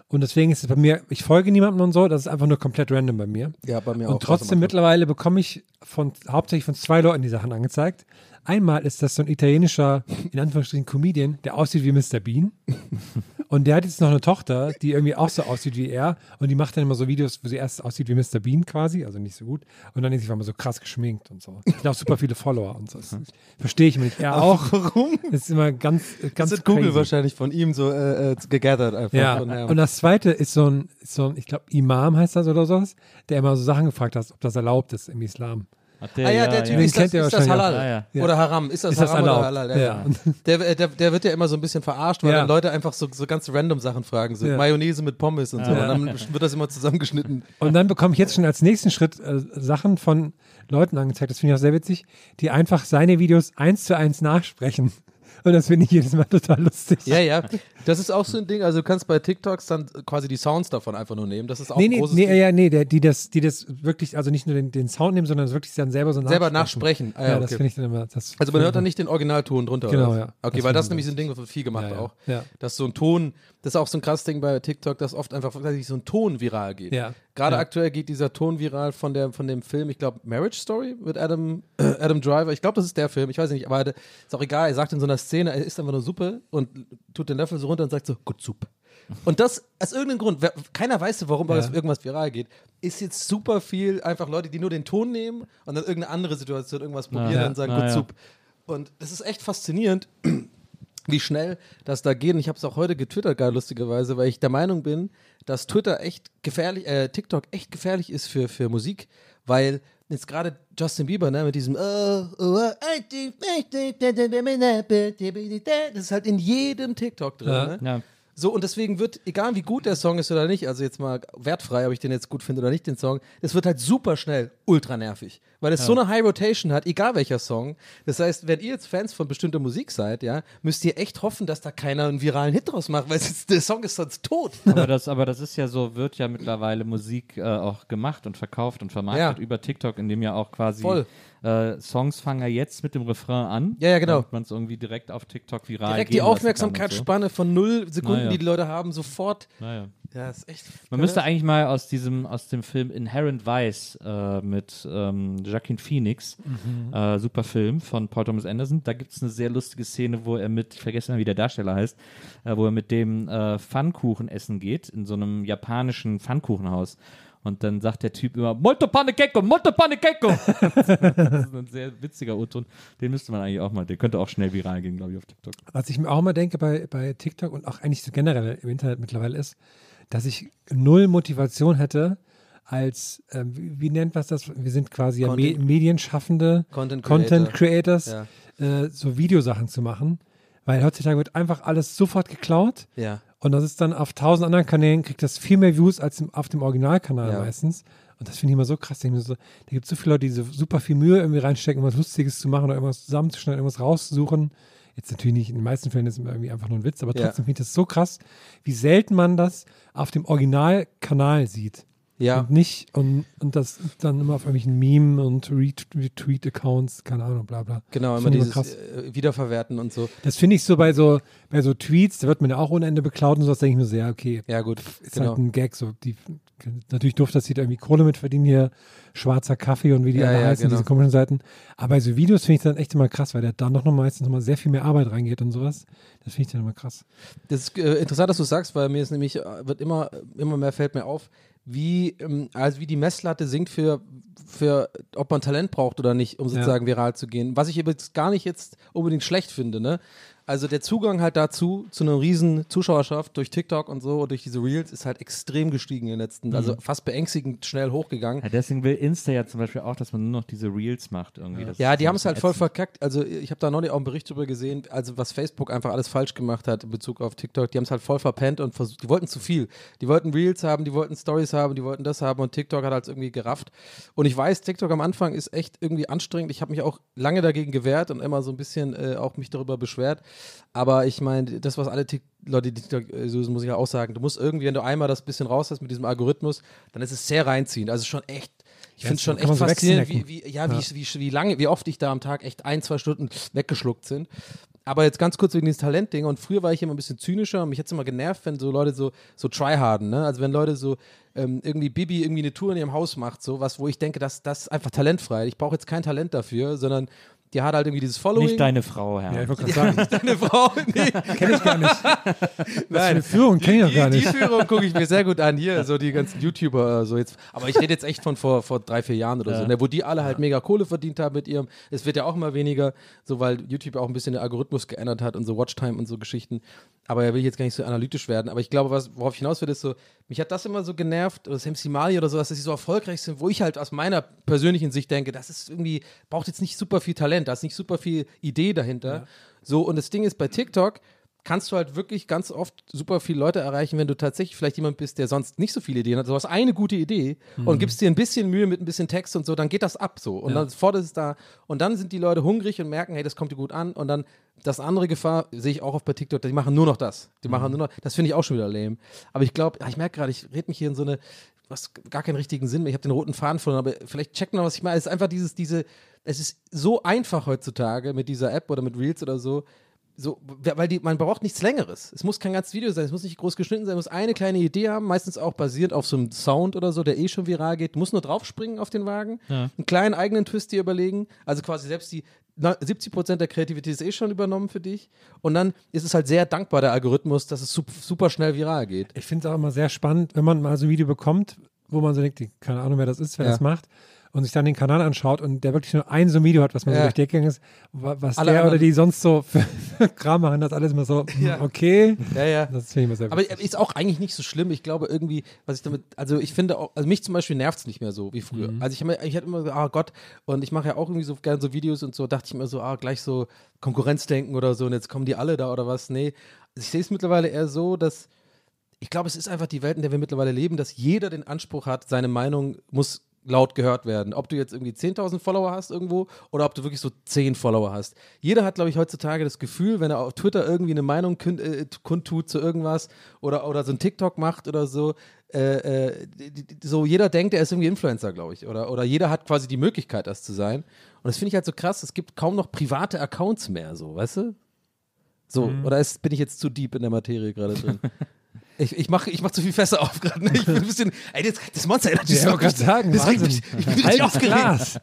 Und deswegen ist es bei mir, ich folge niemandem und so, das ist einfach nur komplett random bei mir. Ja, bei mir auch. Und trotzdem mittlerweile bekomme ich von hauptsächlich von zwei Leuten die Sachen angezeigt. Einmal ist das so ein italienischer, in Anführungsstrichen, Comedian, der aussieht wie Mr. Bean. Und der hat jetzt noch eine Tochter, die irgendwie auch so aussieht wie er. Und die macht dann immer so Videos, wo sie erst aussieht wie Mr. Bean quasi, also nicht so gut. Und dann ist sie immer so krass geschminkt und so. Hat auch super viele Follower und so. Das verstehe ich nicht. Er auch. Warum? Das ist immer ganz, ganz Das hat Google crazy. wahrscheinlich von ihm so äh, äh, gegathert einfach. Ja, Und, das zweite ist so ein, ist so ein ich glaube, Imam heißt das oder sowas, der immer so Sachen gefragt hat, ob das erlaubt ist im Islam. Ach, Ah ja, der Typ, ist das, ist das halal? Oder haram? Ist das Ist das haram oder erlaubt? halal? Ja, Ja. ja. Der, der, der wird ja immer so ein bisschen verarscht, weil Ja. dann Leute einfach so, so ganz random Sachen fragen, so Ja. Mayonnaise mit Pommes und so. Und dann wird das immer zusammengeschnitten. Und dann bekomme ich jetzt schon als nächsten Schritt äh, Sachen von Leuten angezeigt, das finde ich auch sehr witzig, die einfach seine Videos eins zu eins nachsprechen. Und das finde ich jedes Mal total lustig. Ja, ja. Das ist auch so ein Ding. Also du kannst bei TikToks dann quasi die Sounds davon einfach nur nehmen. Das ist auch Nee, ein nee, großes nee, Ding. ja, nee, der, die, das, die das wirklich, also nicht nur den, den Sound nehmen, sondern das wirklich dann selber so Selber nachsprechen. nachsprechen. Ah, Ja, ja, das okay. finde ich dann immer. Das Also man hört dann nicht den Originalton drunter. Genau, oder? ja. Okay, Das weil das ich nämlich so ein Ding, was viel gemacht Ja, ja. auch. Ja. Dass so ein Ton, das ist auch so ein krasses Ding bei TikTok, dass oft einfach so ein Ton viral geht. Ja. Gerade Ja. aktuell geht dieser Ton viral von, der, von dem Film, ich glaube, Marriage Story mit Adam, äh, Adam Driver. Ich glaube, das ist der Film, ich weiß nicht, aber ist auch egal. Er sagt in so einer Szene, er isst einfach nur Suppe und tut den Löffel so runter und sagt so, gut Suppe. Und das aus irgendeinem Grund, wer, keiner weiß, warum Ja. irgendwas viral geht, ist jetzt super viel einfach Leute, die nur den Ton nehmen und dann irgendeine andere Situation irgendwas probieren Ja. und sagen, Ja, gut. Suppe. Und das ist echt faszinierend, wie schnell das da geht. Und ich habe es auch heute getwittert, gar lustigerweise, weil ich der Meinung bin, dass Twitter echt gefährlich, äh, TikTok echt gefährlich ist für, für Musik, weil jetzt gerade Justin Bieber, ne, mit diesem oh, oh, das ist halt in jedem TikTok drin. Ja. Ne? Ja. So, und deswegen wird, egal wie gut der Song ist oder nicht, also jetzt mal wertfrei, ob ich den jetzt gut finde oder nicht, den Song, es wird halt super schnell ultra nervig. Weil es so eine High Rotation hat, egal welcher Song. Das heißt, wenn ihr jetzt Fans von bestimmter Musik seid, ja, müsst ihr echt hoffen, dass da keiner einen viralen Hit draus macht, weil ist, der Song ist sonst tot. Aber das, aber das ist ja so, wird ja mittlerweile Musik äh, auch gemacht und verkauft und vermarktet Ja. über TikTok, indem ja auch quasi Voll. äh, Songs fangen ja jetzt mit dem Refrain an. Ja, ja, genau. Damit man es irgendwie direkt auf TikTok viral Direkt die Aufmerksamkeitsspanne von null Sekunden, Naja. die die Leute haben, sofort. So. Naja. Ja, ist echt. Man müsste eigentlich mal aus diesem, aus dem Film Inherent Vice äh, mit ähm, Joaquin Phoenix, Mhm. äh, super Film von Paul Thomas Anderson, da gibt es eine sehr lustige Szene, wo er mit, ich vergesse mal, wie der Darsteller heißt, äh, wo er mit dem äh, Pfannkuchen essen geht, in so einem japanischen Pfannkuchenhaus. Und dann sagt der Typ immer, Molto pane keko, molto pane keko. das ist ein sehr witziger O-Ton. Den müsste man eigentlich auch mal, der könnte auch schnell viral gehen, glaube ich, auf TikTok. Was ich mir auch immer denke bei, bei TikTok und auch eigentlich so generell im Internet mittlerweile ist, dass ich null Motivation hätte, als, ähm, wie, wie nennt man das? Wir sind quasi ja Me Content- Medienschaffende, Content Content Creator. Creators, äh, so Videosachen zu machen. Weil heutzutage wird einfach alles sofort geklaut Ja. und das ist dann auf tausend anderen Kanälen, kriegt das viel mehr Views als im, auf dem Originalkanal Ja. meistens. Und das finde ich immer so krass. Mir so, da gibt es so viele Leute, die so super viel Mühe irgendwie reinstecken, um was Lustiges zu machen oder irgendwas zusammenzuschneiden, irgendwas rauszusuchen. Jetzt natürlich nicht, in den meisten Fällen ist es irgendwie einfach nur ein Witz, aber Ja. trotzdem finde ich das so krass, wie selten man das auf dem Originalkanal sieht. Ja. Und nicht, und, und das dann immer auf irgendwelchen Meme- und Ret- Retweet-Accounts, keine Ahnung, bla bla. Genau, immer dieses krass. äh, Wiederverwerten und so. Das finde ich so bei so, bei so Tweets, da wird man ja auch ohne Ende beklaut und so, das denke ich mir so, ja, okay, Ja, gut. ist genau. halt ein Gag. So, die, natürlich durfte das hier irgendwie Kohle mit verdienen, hier schwarzer Kaffee und wie die Ja, alle ja, heißen, genau. diese komischen Seiten. Aber bei so Videos finde ich dann echt immer krass, weil da dann noch meistens noch mal sehr viel mehr Arbeit reingeht und sowas. Das finde ich dann immer krass. Das ist äh, interessant, dass du sagst, weil mir ist nämlich, äh, wird immer, immer mehr fällt mir auf, wie, also wie die Messlatte sinkt für, für, ob man Talent braucht oder nicht, um sozusagen viral zu gehen. Was ich übrigens gar nicht jetzt unbedingt schlecht finde, ne? Also der Zugang halt dazu, zu einer riesen Zuschauerschaft durch TikTok und so, und durch diese Reels, ist halt extrem gestiegen in den letzten, also fast beängstigend schnell hochgegangen. Ja, deswegen will Insta ja zum Beispiel auch, dass man nur noch diese Reels macht irgendwie. Das Ja, ist die haben es halt voll verkackt. Also ich habe da neulich auch einen Bericht drüber gesehen, also was Facebook einfach alles falsch gemacht hat in Bezug auf TikTok. Die haben es halt voll verpennt und versucht, die wollten zu viel. Die wollten Reels haben, die wollten Stories haben, die wollten das haben und TikTok hat halt irgendwie gerafft. Und ich weiß, TikTok am Anfang ist echt irgendwie anstrengend. Ich habe mich auch lange dagegen gewehrt und immer so ein bisschen äh, auch mich darüber beschwert. Aber ich meine, das, was alle Leute, die TikTok äh, so muss ich ja auch sagen, du musst irgendwie, wenn du einmal das bisschen raus hast mit diesem Algorithmus, dann ist es sehr reinziehend. Also schon echt, ich Ja, finde es schon echt so faszinierend, wie, wie, ja, Wie, wie, wie lange, wie oft ich da am Tag echt ein, zwei Stunden weggeschluckt sind. Aber jetzt ganz kurz wegen dieses Talentding. Und früher war ich immer ein bisschen zynischer und mich hätte es immer genervt, wenn so Leute so, so tryharden, ne? Also wenn Leute so ähm, irgendwie Bibi irgendwie eine Tour in ihrem Haus macht, so was, wo ich denke, das, das ist einfach talentfrei. Ich brauche jetzt kein Talent dafür, sondern die hat halt irgendwie dieses Following. Nicht deine Frau, Herr. Ja, ich wollte gerade sagen, Deine Frau, nee. kenne ich gar nicht. Für eine Führung kenne ich doch gar die, nicht. Die Führung gucke ich mir sehr gut an hier, so die ganzen YouTuber, äh, so jetzt. Aber ich rede jetzt echt von vor, vor drei, vier Jahren oder so, ne, wo die alle halt mega Kohle verdient haben mit ihrem. Es wird ja auch immer weniger, so weil YouTube auch ein bisschen den Algorithmus geändert hat und so Watchtime und so Geschichten. Aber er will jetzt gar nicht so analytisch werden. Aber ich glaube, was, worauf ich hinaus will, ist so, mich hat das immer so genervt, oder Sam Simali oder sowas, dass sie so erfolgreich sind, wo ich halt aus meiner persönlichen Sicht denke, das ist irgendwie, braucht jetzt nicht super viel Talent, da ist nicht super viel Idee dahinter. So, und das Ding ist bei TikTok, kannst du halt wirklich ganz oft super viele Leute erreichen, wenn du tatsächlich vielleicht jemand bist, der sonst nicht so viele Ideen hat. Du hast eine gute Idee und gibst dir ein bisschen Mühe mit ein bisschen Text und so, dann geht das ab so. Und dann fordert es da. Und dann sind die Leute hungrig und merken, hey, das kommt dir gut an. Und dann das andere Gefahr sehe ich auch oft bei TikTok, die machen nur noch das. Die machen nur noch, das finde ich auch schon wieder lame. Aber ich glaube, ich merke gerade, ich rede mich hier in so eine, was gar keinen richtigen Sinn mehr. Ich habe den roten Faden verloren, aber vielleicht checkt man, was ich meine. Es ist einfach dieses, diese, es ist so einfach heutzutage mit dieser App oder mit Reels oder so, so, weil die, man braucht nichts Längeres. Es muss kein ganzes Video sein, es muss nicht groß geschnitten sein, es muss eine kleine Idee haben, meistens auch basierend auf so einem Sound oder so, der eh schon viral geht. Du musst nur draufspringen auf den Wagen, einen kleinen eigenen Twist dir überlegen. Also quasi selbst die na, 70% der Kreativität ist eh schon übernommen für dich. Und dann ist es halt sehr dankbar, der Algorithmus, dass es sup super schnell viral geht. Ich finde es auch immer sehr spannend, wenn man mal so ein Video bekommt, wo man so denkt, die- keine Ahnung, wer das ist, wer Ja. das macht, und sich dann den Kanal anschaut und der wirklich nur ein so ein Video hat, was man so Ja. durch die Ecke gegangen ist, wa- was Alle der oder die sonst so für Kram machen, das alles immer so, hm, Ja. okay. Ja, ja. Das finde ich immer sehr Aber witzig. ist auch eigentlich nicht so schlimm. Ich glaube irgendwie, was ich damit, also ich finde auch, also mich zum Beispiel nervt es nicht mehr so wie früher. Mhm. Also ich, hab ich hatte immer so, ah Gott, und ich mache ja auch irgendwie so gerne so Videos und so, dachte ich mir so, ah, gleich so Konkurrenzdenken oder so und jetzt kommen die alle da oder was. Nee, ich sehe es mittlerweile eher so, dass ich glaube, es ist einfach die Welt, in der wir mittlerweile leben, dass jeder den Anspruch hat, seine Meinung muss laut gehört werden. Ob du jetzt irgendwie 10.000 Follower hast irgendwo oder ob du wirklich so 10 Follower hast. Jeder hat, glaube ich, heutzutage das Gefühl, wenn er auf Twitter irgendwie eine Meinung äh, kundtut zu irgendwas oder, oder so ein TikTok macht oder so, äh, äh, so jeder denkt, er ist irgendwie Influencer, glaube ich. Oder, oder jeder hat quasi die Möglichkeit, das zu sein. Und das finde ich halt so krass, es gibt kaum noch private Accounts mehr, so, weißt du? So, oder ist, bin ich jetzt zu deep in der Materie gerade drin? Ich, ich mache ich mach zu viel Fässer auf gerade. Ne? Ich bin ein bisschen. Ey, das, das Monster Energy Ja, ich wollte gerade sagen, das regt Wahnsinn. mich, ich bin richtig Halbes aufgeregt.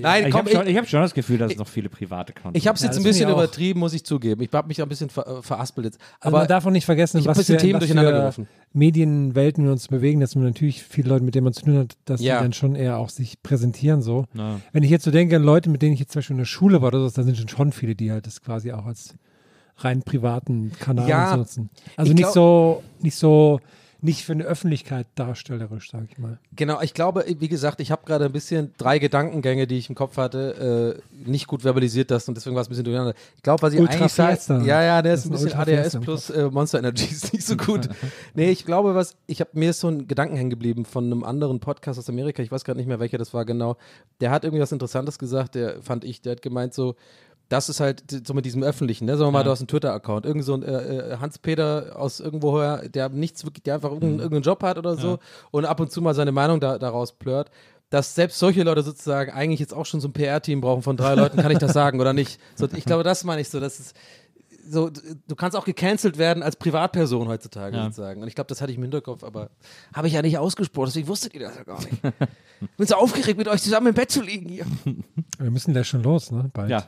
Nein, ich komm, habe schon, ich, ich hab schon das Gefühl, dass es noch viele private Accounts ich habe es Ja, jetzt das ein bisschen ich übertrieben, muss ich zugeben. Ich habe mich ein bisschen ver, veraspelt jetzt. Aber Aber man darf auch nicht vergessen, ich was ein bisschen für, Themen durcheinander geworfen. Medienwelten wir uns bewegen, dass man natürlich viele Leute, mit denen man zu tun hat, dass Ja. die dann schon eher auch sich präsentieren so. Ja. Wenn ich jetzt so denke an Leute, mit denen ich jetzt zum Beispiel in der Schule war oder so, da sind schon viele, die halt das quasi auch als rein privaten Kanal Ja, nutzen. Also ich nicht glaub- so, nicht so, nicht für eine Öffentlichkeit darstellerisch, sage ich mal. genau, ich glaube, wie gesagt, ich habe gerade ein bisschen drei Gedankengänge, die ich im Kopf hatte, äh, nicht gut verbalisiert das und deswegen war es ein bisschen durcheinander. Ich glaube, was ich Ultra eigentlich sage, ja, ja, der ist ein ist ein bisschen Ultra ADHS plus äh, Monster Energy ist nicht so gut. nee, ich glaube, was ich habe mir ist so ein Gedanken hängen geblieben von einem anderen Podcast aus Amerika, ich weiß gerade nicht mehr, welcher das war genau. Der hat irgendwie was Interessantes gesagt, der fand ich, der hat gemeint so das ist halt so mit diesem Öffentlichen, ne? Sagen wir mal, du hast einen Twitter-Account, irgend so ein äh, äh, Hans-Peter aus irgendwoher, der nichts wirklich, der einfach irgendeinen, irgendeinen Job hat oder so und ab und zu mal seine Meinung da, daraus plört, dass selbst solche Leute sozusagen eigentlich jetzt auch schon so ein PR-Team brauchen von drei Leuten, kann ich das sagen oder nicht? So, ich glaube, das meine ich so, dass es so, du kannst auch gecancelt werden als Privatperson heutzutage Ja. sozusagen. Und ich glaube, das hatte ich im Hinterkopf, aber habe ich ja nicht ausgesprochen, deswegen wusstet ihr das ja gar nicht. Bin so aufgeregt, mit euch zusammen im Bett zu liegen hier. Wir müssen da schon los, ne? Bald. Ja.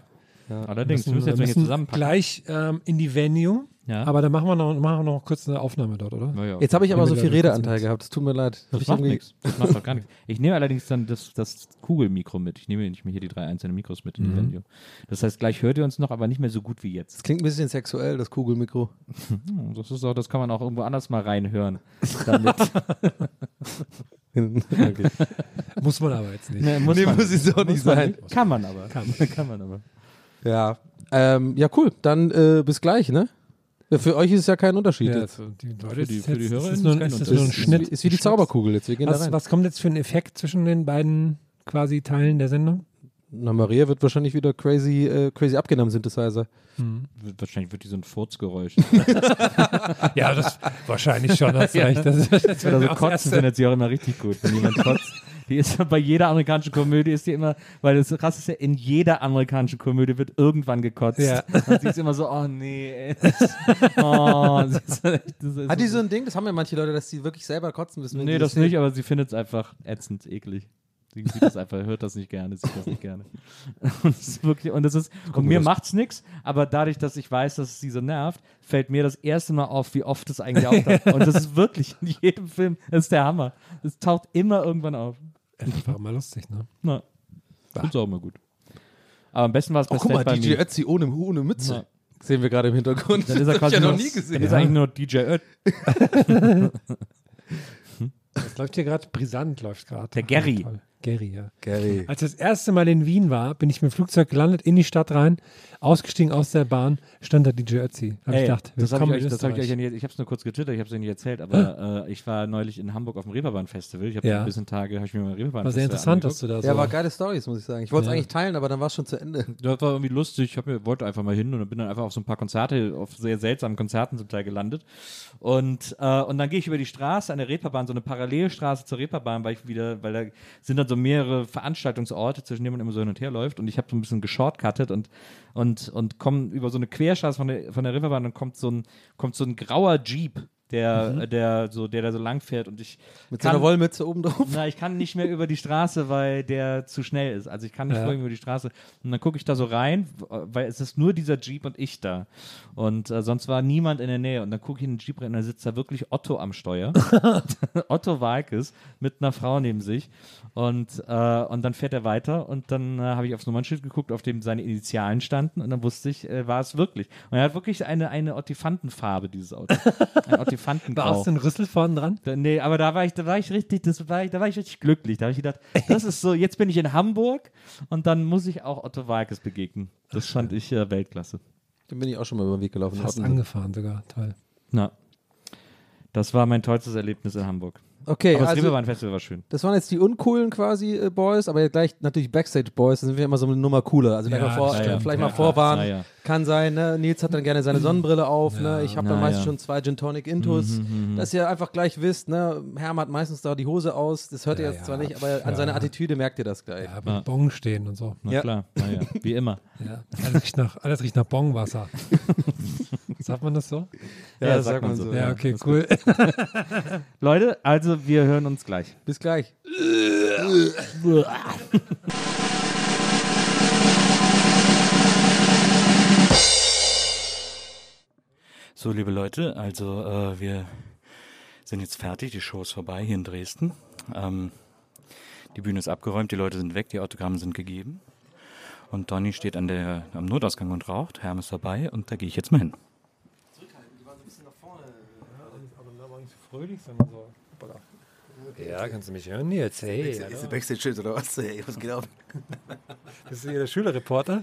Allerdings, wir wir müssen jetzt mal hier müssen zusammenpacken. gleich ähm, in die Venue, Ja. aber dann machen wir noch, machen wir noch kurz eine Aufnahme dort, oder? Naja. Jetzt habe ich aber so wir viel Redeanteil gehabt, es tut mir leid. Das ich macht nichts. Das macht doch gar nichts. Ich nehme allerdings dann das, das Kugelmikro mit. Ich nehme nicht mehr hier die drei einzelnen Mikros mit in Mhm. die Venue. Das heißt, gleich hört ihr uns noch, aber nicht mehr so gut wie jetzt. Das klingt ein bisschen sexuell, das Kugelmikro. Hm, Das ist auch, das kann man auch irgendwo anders mal reinhören. Damit. okay. Muss man aber jetzt nicht. Nee, muss, Nee, man, muss es auch nicht sein. nicht. Kann man aber. Kann, kann man aber. Ja. Ähm, ja, cool. Dann äh, bis gleich, ne? Ja, Für euch ist es ja kein Unterschied Ja, jetzt. für die Leute Für die- ist für die ist Hörer das ist nur, es kein ist das Unterschied. nur ein Ist, Schnitt. wie, ist wie die. Zauberkugel jetzt. Wir gehen da Was, rein. was kommt jetzt für ein Effekt zwischen den beiden quasi Teilen der Sendung? Na, Maria wird wahrscheinlich wieder crazy, äh, crazy abgenommen, Synthesizer. Wird- Wahrscheinlich wird die so ein Furzgeräusch. Ja, das wahrscheinlich schon, hast recht. Das, ist- das Oder so wäre auch das kotzen Erste. findet sie auch immer richtig gut, wenn jemand kotzt. Die ist bei jeder amerikanischen Komödie ist die immer, weil das krass ist ja, in jeder amerikanischen Komödie wird irgendwann gekotzt. Ja. Und sie ist immer so, oh nee, ey. Oh, sie ist das Hat die so ein Ding? Das haben ja manche Leute, dass die wirklich selber kotzen müssen. Nee, das nicht, aber sie findet es einfach ätzend, eklig. Sie sieht das einfach, hört das nicht gerne, sieht das nicht gerne. Und es ist wirklich, und das ist, und mir macht's nichts, aber dadurch, dass ich weiß, dass es sie so nervt, fällt mir das erste Mal auf, wie oft es eigentlich auftaucht. Und das ist wirklich in jedem Film, das ist der Hammer. Es taucht immer irgendwann auf. Das war immer lustig, ne? Na, find's auch immer gut. Aber am besten war es bei Oh, guck mal, By DJ Me. Ötzi ohne, ohne Mütze. Ja. Sehen wir gerade im Hintergrund. Dann ist er das hab quasi ich ja noch nur, nie Dann gesehen. ist er eigentlich nur DJ Ö. Das läuft hier gerade, brisant läuft gerade. Der Gary. Toll. Gary, ja. Gary. Als ich das erste Mal in Wien war, bin ich mit dem Flugzeug gelandet, in die Stadt rein, ausgestiegen aus der Bahn, stand da DJ Ötzi. Hab ich Ey, gedacht, das habe ich, euch- das hab ich euch ja nie, ich habe es nur kurz getwittert, ich habe es euch nicht erzählt, aber äh, ich war neulich in Hamburg auf dem Reeperbahn-Festival. Ich habe Ja. ein bisschen Tage, habe ich mir mal Reeperbahn War sehr interessant, dass du da so. Ja, war geile Stories, muss ich sagen. Ich wollte es Ja. eigentlich teilen, aber dann war es schon zu Ende. Das war irgendwie lustig. Ich mir, wollte einfach mal hin und bin dann einfach auf so ein paar Konzerte, auf sehr seltsamen Konzerten zum Teil gelandet. Und, äh, und dann gehe ich über die Straße an der Reeperbahn, so eine Parallelstraße zur Reeperbahn, weil ich wieder, weil da sind dann so mehrere Veranstaltungsorte, zwischen denen man immer so hin und her läuft. Und ich habe so ein bisschen geshortcuttet und, und, und komme über so eine Querstraße von der, von der Reeperbahn und kommt so ein, kommt so ein grauer Jeep. Der, der, so, der da so lang fährt und ich Mit kann- einer Wollmütze oben drauf. na, ich kann nicht mehr über die Straße, weil der zu schnell ist. Also ich kann nicht Ja. über die Straße. Und dann gucke ich da so rein, weil es ist nur dieser Jeep und ich da. Und äh, sonst war niemand in der Nähe. Und dann gucke ich in den Jeep rein und da sitzt da wirklich Otto am Steuer. Otto Walkes mit einer Frau neben sich. Und, äh, und dann fährt er weiter und dann äh, habe ich aufs Nummernschild geguckt, auf dem seine Initialen standen und dann wusste ich, äh, war es wirklich. Und er hat wirklich eine, eine Ottifantenfarbe, dieses Auto. Ein Ottifantengrau. War aus den Rüssel vorne dran? Da, nee, aber da war ich, da war ich richtig, das war ich, da war ich richtig glücklich. Da habe ich gedacht, das ist so, jetzt bin ich in Hamburg und dann muss ich auch Otto Walkes begegnen. Das fand ich äh, Weltklasse. Dann bin ich auch schon mal über den Weg gelaufen. Fast angefahren sogar. Toll. Na. Das war mein tollstes Erlebnis in Hamburg. Okay, Aber das also Reeperbahn-Festival war schön. das waren jetzt die uncoolen quasi äh, Boys, aber gleich natürlich Backstage Boys, da sind wir immer so eine Nummer cooler. Also vielleicht Ja, mal, vor, vielleicht Ja, mal vorwarnen. ja. Kann sein, ne? Nils hat dann gerne seine Sonnenbrille auf, ne? Ich habe dann meistens ja. schon zwei Gin Tonic Intus. Dass ihr einfach gleich wisst, ne? Herm hat meistens da die Hose aus, das hört ihr Ja, jetzt ja. zwar nicht, aber an Ja. seiner Attitüde merkt ihr das gleich. Ja, mit Bong stehen und so. Na Ja. klar, naja, wie immer. Ja. Alles, riecht nach, alles riecht nach Bongwasser. Sagt man das so? Ja, das sagt man so. Ja, Ja, okay, cool. Leute, also wir hören uns gleich. Bis gleich. So, liebe Leute, also äh, wir sind jetzt fertig, die Show ist vorbei hier in Dresden. Ähm, die Bühne ist abgeräumt, die Leute sind weg, die Autogramme sind gegeben. Und Donny steht an der, am Notausgang und raucht, Herm ist dabei und da gehe ich jetzt mal hin. Fröhlich, sondern so. Ja, kannst du mich hören, Nils? Hey, Ist der Backstage-Schild oder was? Ey, was geht ab? bist du hier der Schülerreporter?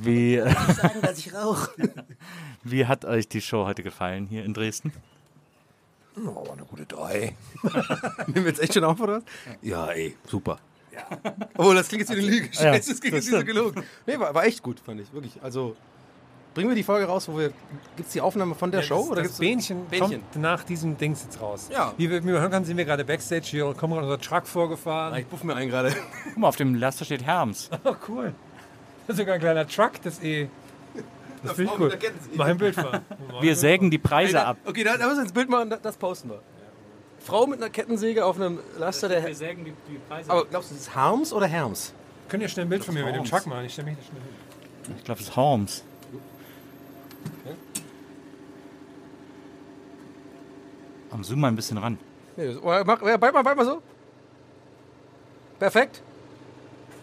Wie, äh, Sagen, dass ich rauche. wie hat euch die Show heute gefallen hier in Dresden? Oh, war eine gute drei. Nehmen wir jetzt echt schon auf, oder was? Ja, ey, super. Ja. Obwohl, das klingt jetzt wie eine Lüge. Scheiße, das klingt jetzt wie so gelogen. Nee, war, war echt gut, fand ich. Wirklich. Also, bringen wir die Folge raus, wo wir. Gibt es die Aufnahme von der Show? Das, oder das gibt's Bähnchen, Bähnchen. kommt nach diesem Dings jetzt raus. Ja. Wie wir, wie wir hören können, sind wir gerade Backstage hier, kommen gerade unser Truck vorgefahren. Ah, Ich buff mir einen gerade. Guck mal, auf dem Laster steht Herms. Oh, cool. Das ist sogar ein kleiner Truck, das eh. Das finde ich Frau cool. ein Bild von. Wir sägen die Preise ab. Okay, da, da müssen wir ins Bild machen, da- das posten wir. Frau mit einer Kettensäge auf einem Laster, der. sägen die, die Preise Aber glaubst du, das ist Harms oder Herms? Könnt ihr schnell ein Bild von mir mit dem. Truck machen? Ich stelle mich da schnell hin. Ich glaube, es ist Holmes. Am Zoom mal ein bisschen ran. Nee, oh, mach, ja, mal, beid mal so. Perfekt.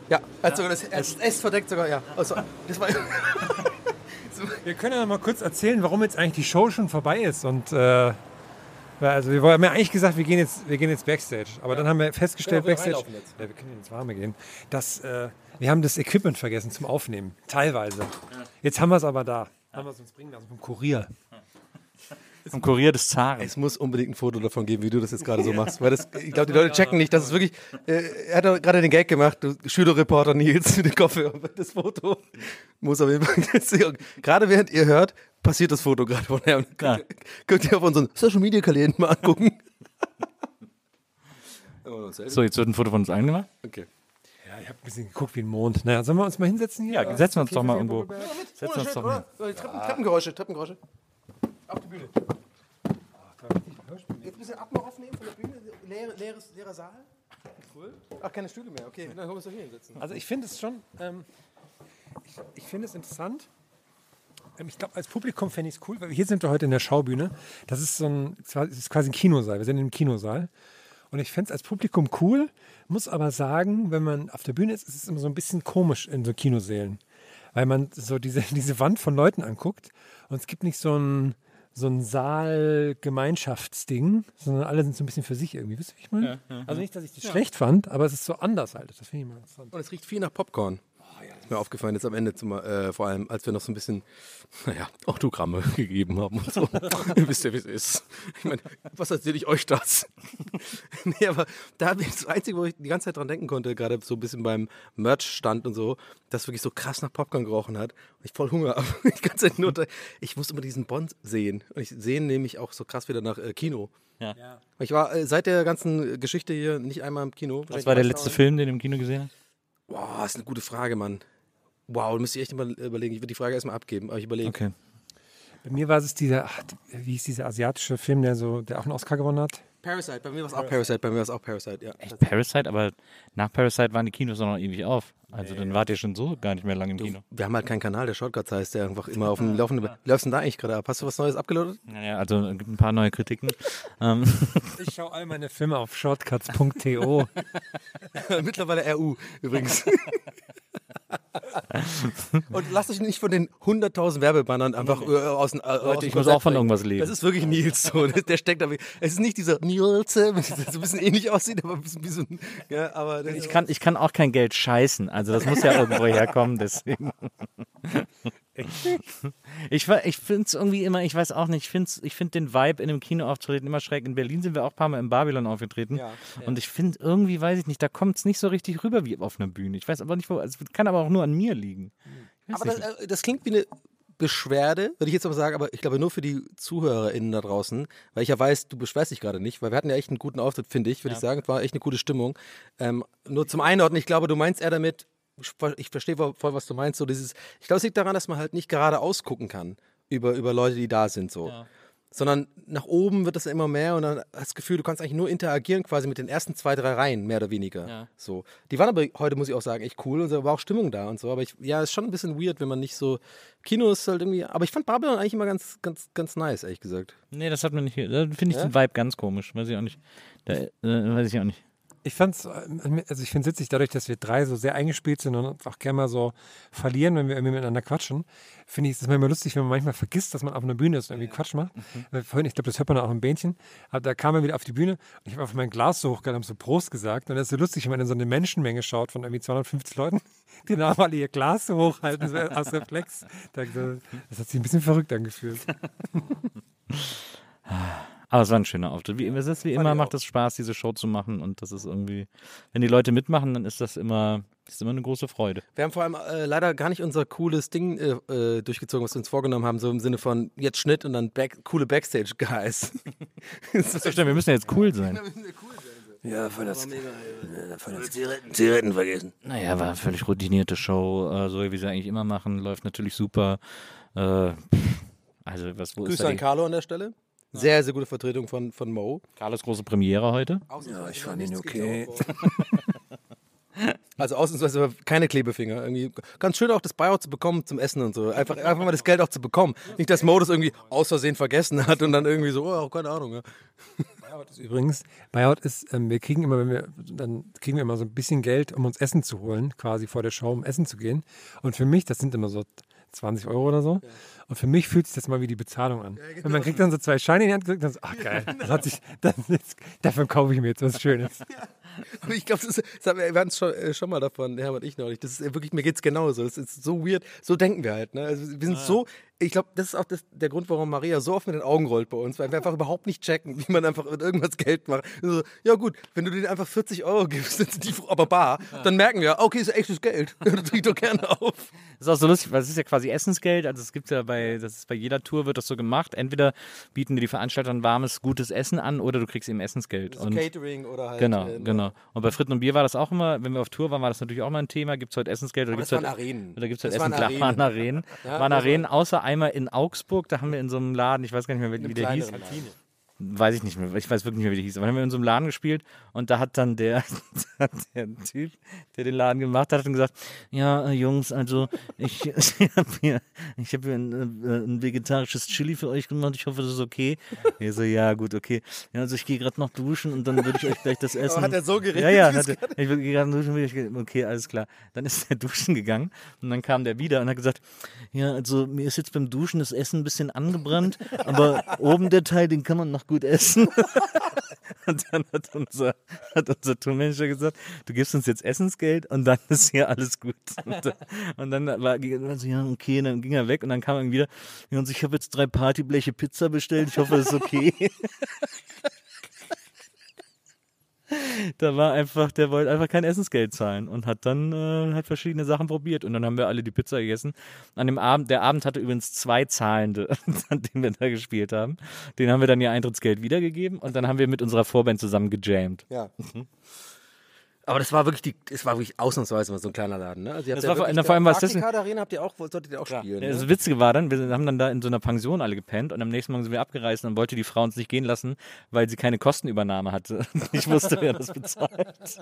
Ja, er hat sogar das, das S verdeckt sogar, ja. Also, das war, Wir können ja mal kurz erzählen, warum jetzt eigentlich die Show schon vorbei ist. Und äh, also wir haben ja eigentlich gesagt, wir gehen jetzt, wir gehen jetzt Backstage. Aber dann haben wir festgestellt, wir Backstage, ja, wir können ins Warme gehen, dass äh, wir haben das Equipment vergessen zum Aufnehmen. Teilweise. Jetzt haben wir es aber da. Haben wir es uns bringen lassen vom Kurier. Vom Kurier des Zaren. Es muss unbedingt ein Foto davon geben, wie du das jetzt gerade so machst. Weil das, ich glaube, die Leute checken nicht, dass es wirklich. Äh, er hat gerade den Gag gemacht, du Schülerreporter Nils mit dem Kopfhörer. Das Foto muss auf jeden Fall. gerade während ihr hört, passiert das Foto gerade von Herrn. Ja. Könnt, ihr auf unseren Social Media Kalender mal angucken. So, jetzt wird ein Foto von uns eingemacht. Okay. Ja, ich habe ein bisschen geguckt wie ein Mond. Naja, sollen wir uns mal hinsetzen hier? Ja, setzen wir uns Okay, doch mal irgendwo. Setzen wir uns doch mal. Treppen, Treppengeräusche, Treppengeräusche. Auf die Bühne. bisschen Atmo aufnehmen von der Bühne? Leere, leeres, leerer Saal? Cool. Ach, keine Stühle mehr. Okay, dann können wir uns doch hier hinsetzen. Also ich finde es schon, ähm, ich, ich finde es interessant. Ähm, Ich glaube, als Publikum fände ich es cool, weil hier sind wir heute in der Schaubühne. Das ist so ein, das ist quasi ein Kinosaal. Wir sind im Kinosaal. Und ich fände es als Publikum cool, muss aber sagen, wenn man auf der Bühne ist, ist es immer so ein bisschen komisch in so Kinosälen. Weil man so diese, diese Wand von Leuten anguckt und es gibt nicht so ein, so ein Saal-Gemeinschaftsding, sondern alle sind so ein bisschen für sich irgendwie. Wisst ihr, wie ich meine? Also nicht, dass ich das schlecht fand, aber es ist so anders halt. Das finde ich mal interessant. Und es riecht viel nach Popcorn. Ist mir aufgefallen jetzt am Ende, zum, äh, vor allem, als wir noch so ein bisschen, naja, Autogramme gegeben haben und so. Ihr wisst ja, wie es ist. Ich meine, was erzähle ich euch das? nee, aber da habe ich das Einzige, wo ich die ganze Zeit dran denken konnte, gerade so ein bisschen beim Merch-Stand und so, dass wirklich so krass nach Popcorn gerochen hat. Und ich voll Hunger habe. Die ganze Zeit nur, ich muss immer diesen Bond sehen. Und ich sehe nämlich auch so krass wieder nach äh, Kino. Ja. Ich war äh, seit der ganzen Geschichte hier nicht einmal im Kino. Was war der letzte Film, den du im Kino gesehen hast? Boah, ist eine gute Frage, Mann. Wow, da müsste ich echt mal überlegen. Ich würde die Frage erstmal abgeben, aber ich überlege. Okay. Bei mir war es dieser, ach, wie ist dieser asiatische Film, der so, der auch einen Oscar gewonnen hat? Parasite, bei mir war es auch Parasite, bei mir war es auch Parasite, ja. Echt Parasite? Aber nach Parasite waren die Kinos auch noch ewig auf. Also dann wart ihr schon so gar nicht mehr lange im Kino. Wir haben halt keinen Kanal, der Shortcuts heißt, der einfach immer auf dem Laufenden. Läufst du denn da eigentlich gerade ab? Hast du was Neues abgeloadet? Naja, also es gibt ein paar neue Kritiken. ähm, Ich schaue all meine Filme auf shortcuts.to. Mittlerweile RU übrigens. Und lasst euch nicht von den 100.000 Werbebannern einfach äh, aus, dem- äh, aus dem ich muss auch von irgendwas leben. Das ist wirklich Nils so. Der steckt da. wie- Es ist nicht dieser Nils, der so ein bisschen ähnlich aussieht, aber ein bisschen wie so ein. Ja, aber ich, kann, ich kann auch kein Geld scheißen. Also das muss ja irgendwo herkommen, deswegen. Ich, ich finde es irgendwie immer, ich weiß auch nicht, ich finde ich find den Vibe in einem Kinoauftreten immer schräg. In Berlin sind wir auch ein paar Mal im Babylon aufgetreten. Und ich finde irgendwie, weiß ich nicht, da kommt es nicht so richtig rüber wie auf einer Bühne. Ich weiß aber nicht, wo, also, es kann aber auch nur an mir liegen. Aber das, äh, das klingt wie eine Beschwerde, würde ich jetzt aber sagen, aber ich glaube nur für die ZuhörerInnen da draußen, weil ich ja weiß, du beschwerst dich gerade nicht, weil wir hatten ja echt einen guten Auftritt, finde ich, würde ich sagen. Es war echt eine gute Stimmung. Ähm, nur zum Einordnen, ich glaube, du meinst eher damit, ich ver- ich verstehe voll, was du meinst, so dieses, ich glaube, es liegt daran, dass man halt nicht gerade ausgucken kann über, über Leute, die da sind, so. Sondern nach oben wird das immer mehr und dann hast du das Gefühl, du kannst eigentlich nur interagieren quasi mit den ersten zwei, drei Reihen, mehr oder weniger. Ja. So. Die waren aber heute, muss ich auch sagen, echt cool und da war auch Stimmung da und so. Aber ich, ja, ist schon ein bisschen weird, wenn man nicht so. Kino ist halt irgendwie. Aber ich fand Babylon eigentlich immer ganz, ganz, ganz nice, ehrlich gesagt. Nee, das hat man nicht. Da finde ich Ja? den Vibe ganz komisch. Weiß ich auch nicht. Da, äh, weiß ich auch nicht. Ich fand's, äh, also ich finde es witzig, dadurch, dass wir drei so sehr eingespielt sind und uns auch gerne mal so verlieren, wenn wir irgendwie miteinander quatschen, finde ich es manchmal lustig, wenn man manchmal vergisst, dass man auf einer Bühne ist und irgendwie Quatsch macht. Weil Vorhin, ich glaube, das hört man auch im Bähnchen, aber da kam er wieder auf die Bühne und ich habe auf mein Glas so hochgehalten, habe so Prost gesagt und das ist so lustig, wenn man in so eine Menschenmenge schaut von irgendwie 250 Leuten, die dann alle ihr Glas so hochhalten, so aus Reflex. Da, das hat sich ein bisschen verrückt angefühlt. Aber es war ein schöner Auftritt. Wie, es ist wie immer, macht es Spaß, diese Show zu machen. Und das ist irgendwie, wenn die Leute mitmachen, dann ist das immer, ist immer eine große Freude. Wir haben vor allem äh, leider gar nicht unser cooles Ding äh, äh, durchgezogen, was wir uns vorgenommen haben, so im Sinne von jetzt Schnitt und dann back, coole Backstage-Guys. So stimmt, wir müssen ja jetzt cool sein. ja, voll das. Voll das Zigaretten, Zigaretten vergessen. Naja, war eine völlig routinierte Show, äh, so wie wir sie eigentlich immer machen. Läuft natürlich super. Äh, also, was, wo ist Grüße an Carlo an der Stelle. Sehr, sehr gute Vertretung von, von Mo. Carlos große Premiere heute? Ja, ich fand ihn okay. Also ausnahmsweise keine Klebefinger. Irgendwie ganz schön auch das Buyout zu bekommen zum Essen und so. Einfach, einfach mal das Geld auch zu bekommen. Nicht, dass Mo das irgendwie aus Versehen vergessen hat und dann irgendwie so, oh, keine Ahnung. Ja. Buyout ist übrigens, Buyout ist, ähm, wir kriegen immer, wenn wir, dann kriegen wir immer so ein bisschen Geld, um uns Essen zu holen, quasi vor der Show, um essen zu gehen. Und für mich, das sind immer so 20 Euro oder so. Und für mich fühlt sich das mal wie die Bezahlung an. Und man kriegt dann so zwei Scheine in die Hand gedrückt und dann so, ach geil, das hat sich, das ist, davon kaufe ich mir jetzt was Schönes. Und ich glaube, wir, hatten es schon, äh, schon mal davon, Herr und ich neulich. Das ist äh, wirklich, mir geht es genauso. Das ist so weird. So denken wir halt. Ne? Also wir sind so, ich glaube, das ist auch das, der Grund, warum Maria so oft mit den Augen rollt bei uns, weil wir einfach überhaupt nicht checken, wie man einfach mit irgendwas Geld macht. So, ja gut, wenn du denen einfach 40 Euro gibst, sind die aber bar, dann merken wir, okay, ist echtes Geld. das trinkt doch gerne auf. Das ist auch so lustig, weil es ist ja quasi Essensgeld. Also es gibt ja bei, das ist bei jeder Tour wird das so gemacht. Entweder bieten dir die Veranstalter ein warmes, gutes Essen an oder du kriegst eben Essensgeld. So Und Catering oder halt. Genau, äh, genau. Und bei Fritten und Bier war das auch immer, wenn wir auf Tour waren, war das natürlich auch mal ein Thema. Gibt es heute Essensgeld oder gibt es heute, Arenen. Oder gibt's Das heute waren Essen? Klar, Arenen. waren Arenen. Ja, waren das Arenen, außer einmal in Augsburg, da haben wir in so einem Laden, ich weiß gar nicht mehr, wie der hieß. Laden. Weiß ich nicht mehr, ich weiß wirklich nicht mehr, wie die hieß. Aber dann haben wir in so einem Laden gespielt und da hat dann der, der Typ, der den Laden gemacht hat, hat dann gesagt, ja, äh, Jungs, also ich, ich habe hier, ich hab hier ein, äh, ein vegetarisches Chili für euch gemacht, ich hoffe, das ist okay. Ich so, ja, gut, okay. Ja, also ich gehe gerade noch duschen und dann würde ich euch gleich das essen. hat er so geredet, Ja, ja, hat er, ich gehe gerade duschen, will ich, okay, alles klar. Dann ist er duschen gegangen und dann kam der wieder und hat gesagt, ja, also mir ist jetzt beim Duschen das Essen ein bisschen angebrannt, aber oben der Teil, den kann man noch gut essen. Und dann hat unser, hat unser Tourmanager gesagt, du gibst uns jetzt Essensgeld und dann ist hier alles gut. Und, dann- und dann war so, ja, okay, dann ging er weg und dann kam er wieder, ja, und ich habe jetzt drei Partybleche Pizza bestellt, ich hoffe, das ist okay. Da war einfach, der wollte einfach kein Essensgeld zahlen und hat dann äh, halt verschiedene Sachen probiert und dann haben wir alle die Pizza gegessen. An dem Abend, der Abend hatte übrigens zwei Zahlende, an denen wir da gespielt haben. Den haben wir dann ihr Eintrittsgeld wiedergegeben und dann haben wir mit unserer Vorband zusammen gejammt. Ja. Aber das war wirklich die, es war wirklich ausnahmsweise mal so ein kleiner Laden, ne? Also ihr habt Das ja war vor- wirklich- na, vor allem war Card Arena habt ihr auch, solltet ihr auch spielen. Das ne? Witzige war dann, wir haben dann da in so einer Pension alle gepennt und am nächsten Morgen sind wir abgereist und dann wollte die Frau uns nicht gehen lassen, weil sie keine Kostenübernahme hatte. Ich wusste, wer das bezahlt.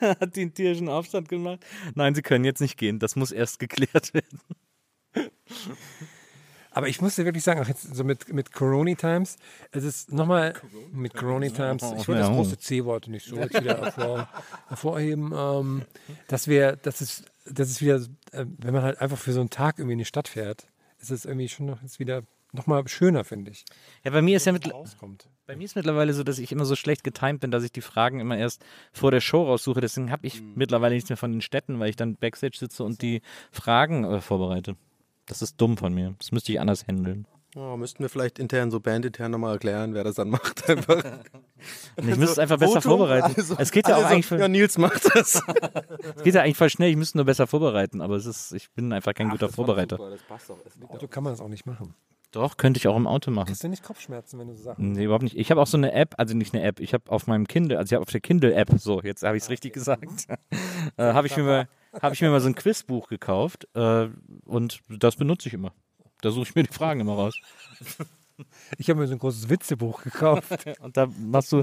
Hat die einen tierischen Aufstand gemacht? Nein, sie können jetzt nicht gehen. Das muss erst geklärt werden. Aber ich muss dir wirklich sagen, auch jetzt so mit, mit Corona Times, es ist nochmal mit Corona Times, ich wollte das große C-Wort nicht so jetzt wieder hervor, hervorheben, ähm, dass wir, das ist, das ist wieder, äh, wenn man halt einfach für so einen Tag irgendwie in die Stadt fährt, ist es irgendwie schon noch jetzt wieder nochmal schöner, finde ich. Ja, bei mir ist ja mit, Rauskommt. bei mir ist mittlerweile so, dass ich immer so schlecht getimt bin, dass ich die Fragen immer erst vor der Show raussuche. Deswegen habe ich mittlerweile nichts mehr von den Städten, weil ich dann Backstage sitze und die Fragen äh, vorbereite. Das ist dumm von mir. Das müsste ich anders handeln. Oh, müssten wir vielleicht intern, so bandintern nochmal erklären, wer das dann macht. Einfach. Und ich müsste es einfach besser Foto, vorbereiten. alle so- es geht ja auch alle so, eigentlich voll, Ja, Nils macht das. es geht ja eigentlich voll schnell. Ich müsste nur besser vorbereiten, aber es ist, ich bin einfach kein guter Vorbereiter. Das passt doch. Liegt Auto kann man das auch nicht machen. Doch, könnte ich auch im Auto machen. Hast du nicht Kopfschmerzen, wenn du so Sachen... Nee, überhaupt nicht. Ich habe auch so eine App, also nicht eine App, ich habe auf meinem Kindle, also ich habe auf der Kindle-App, so, jetzt habe ich es richtig gesagt, äh, habe ich, mir mal- hab ich mir mal so ein Quizbuch gekauft äh, und das benutze ich immer. Da suche ich mir die Fragen immer raus. Ich habe mir so ein großes Witzebuch gekauft. Und da machst du,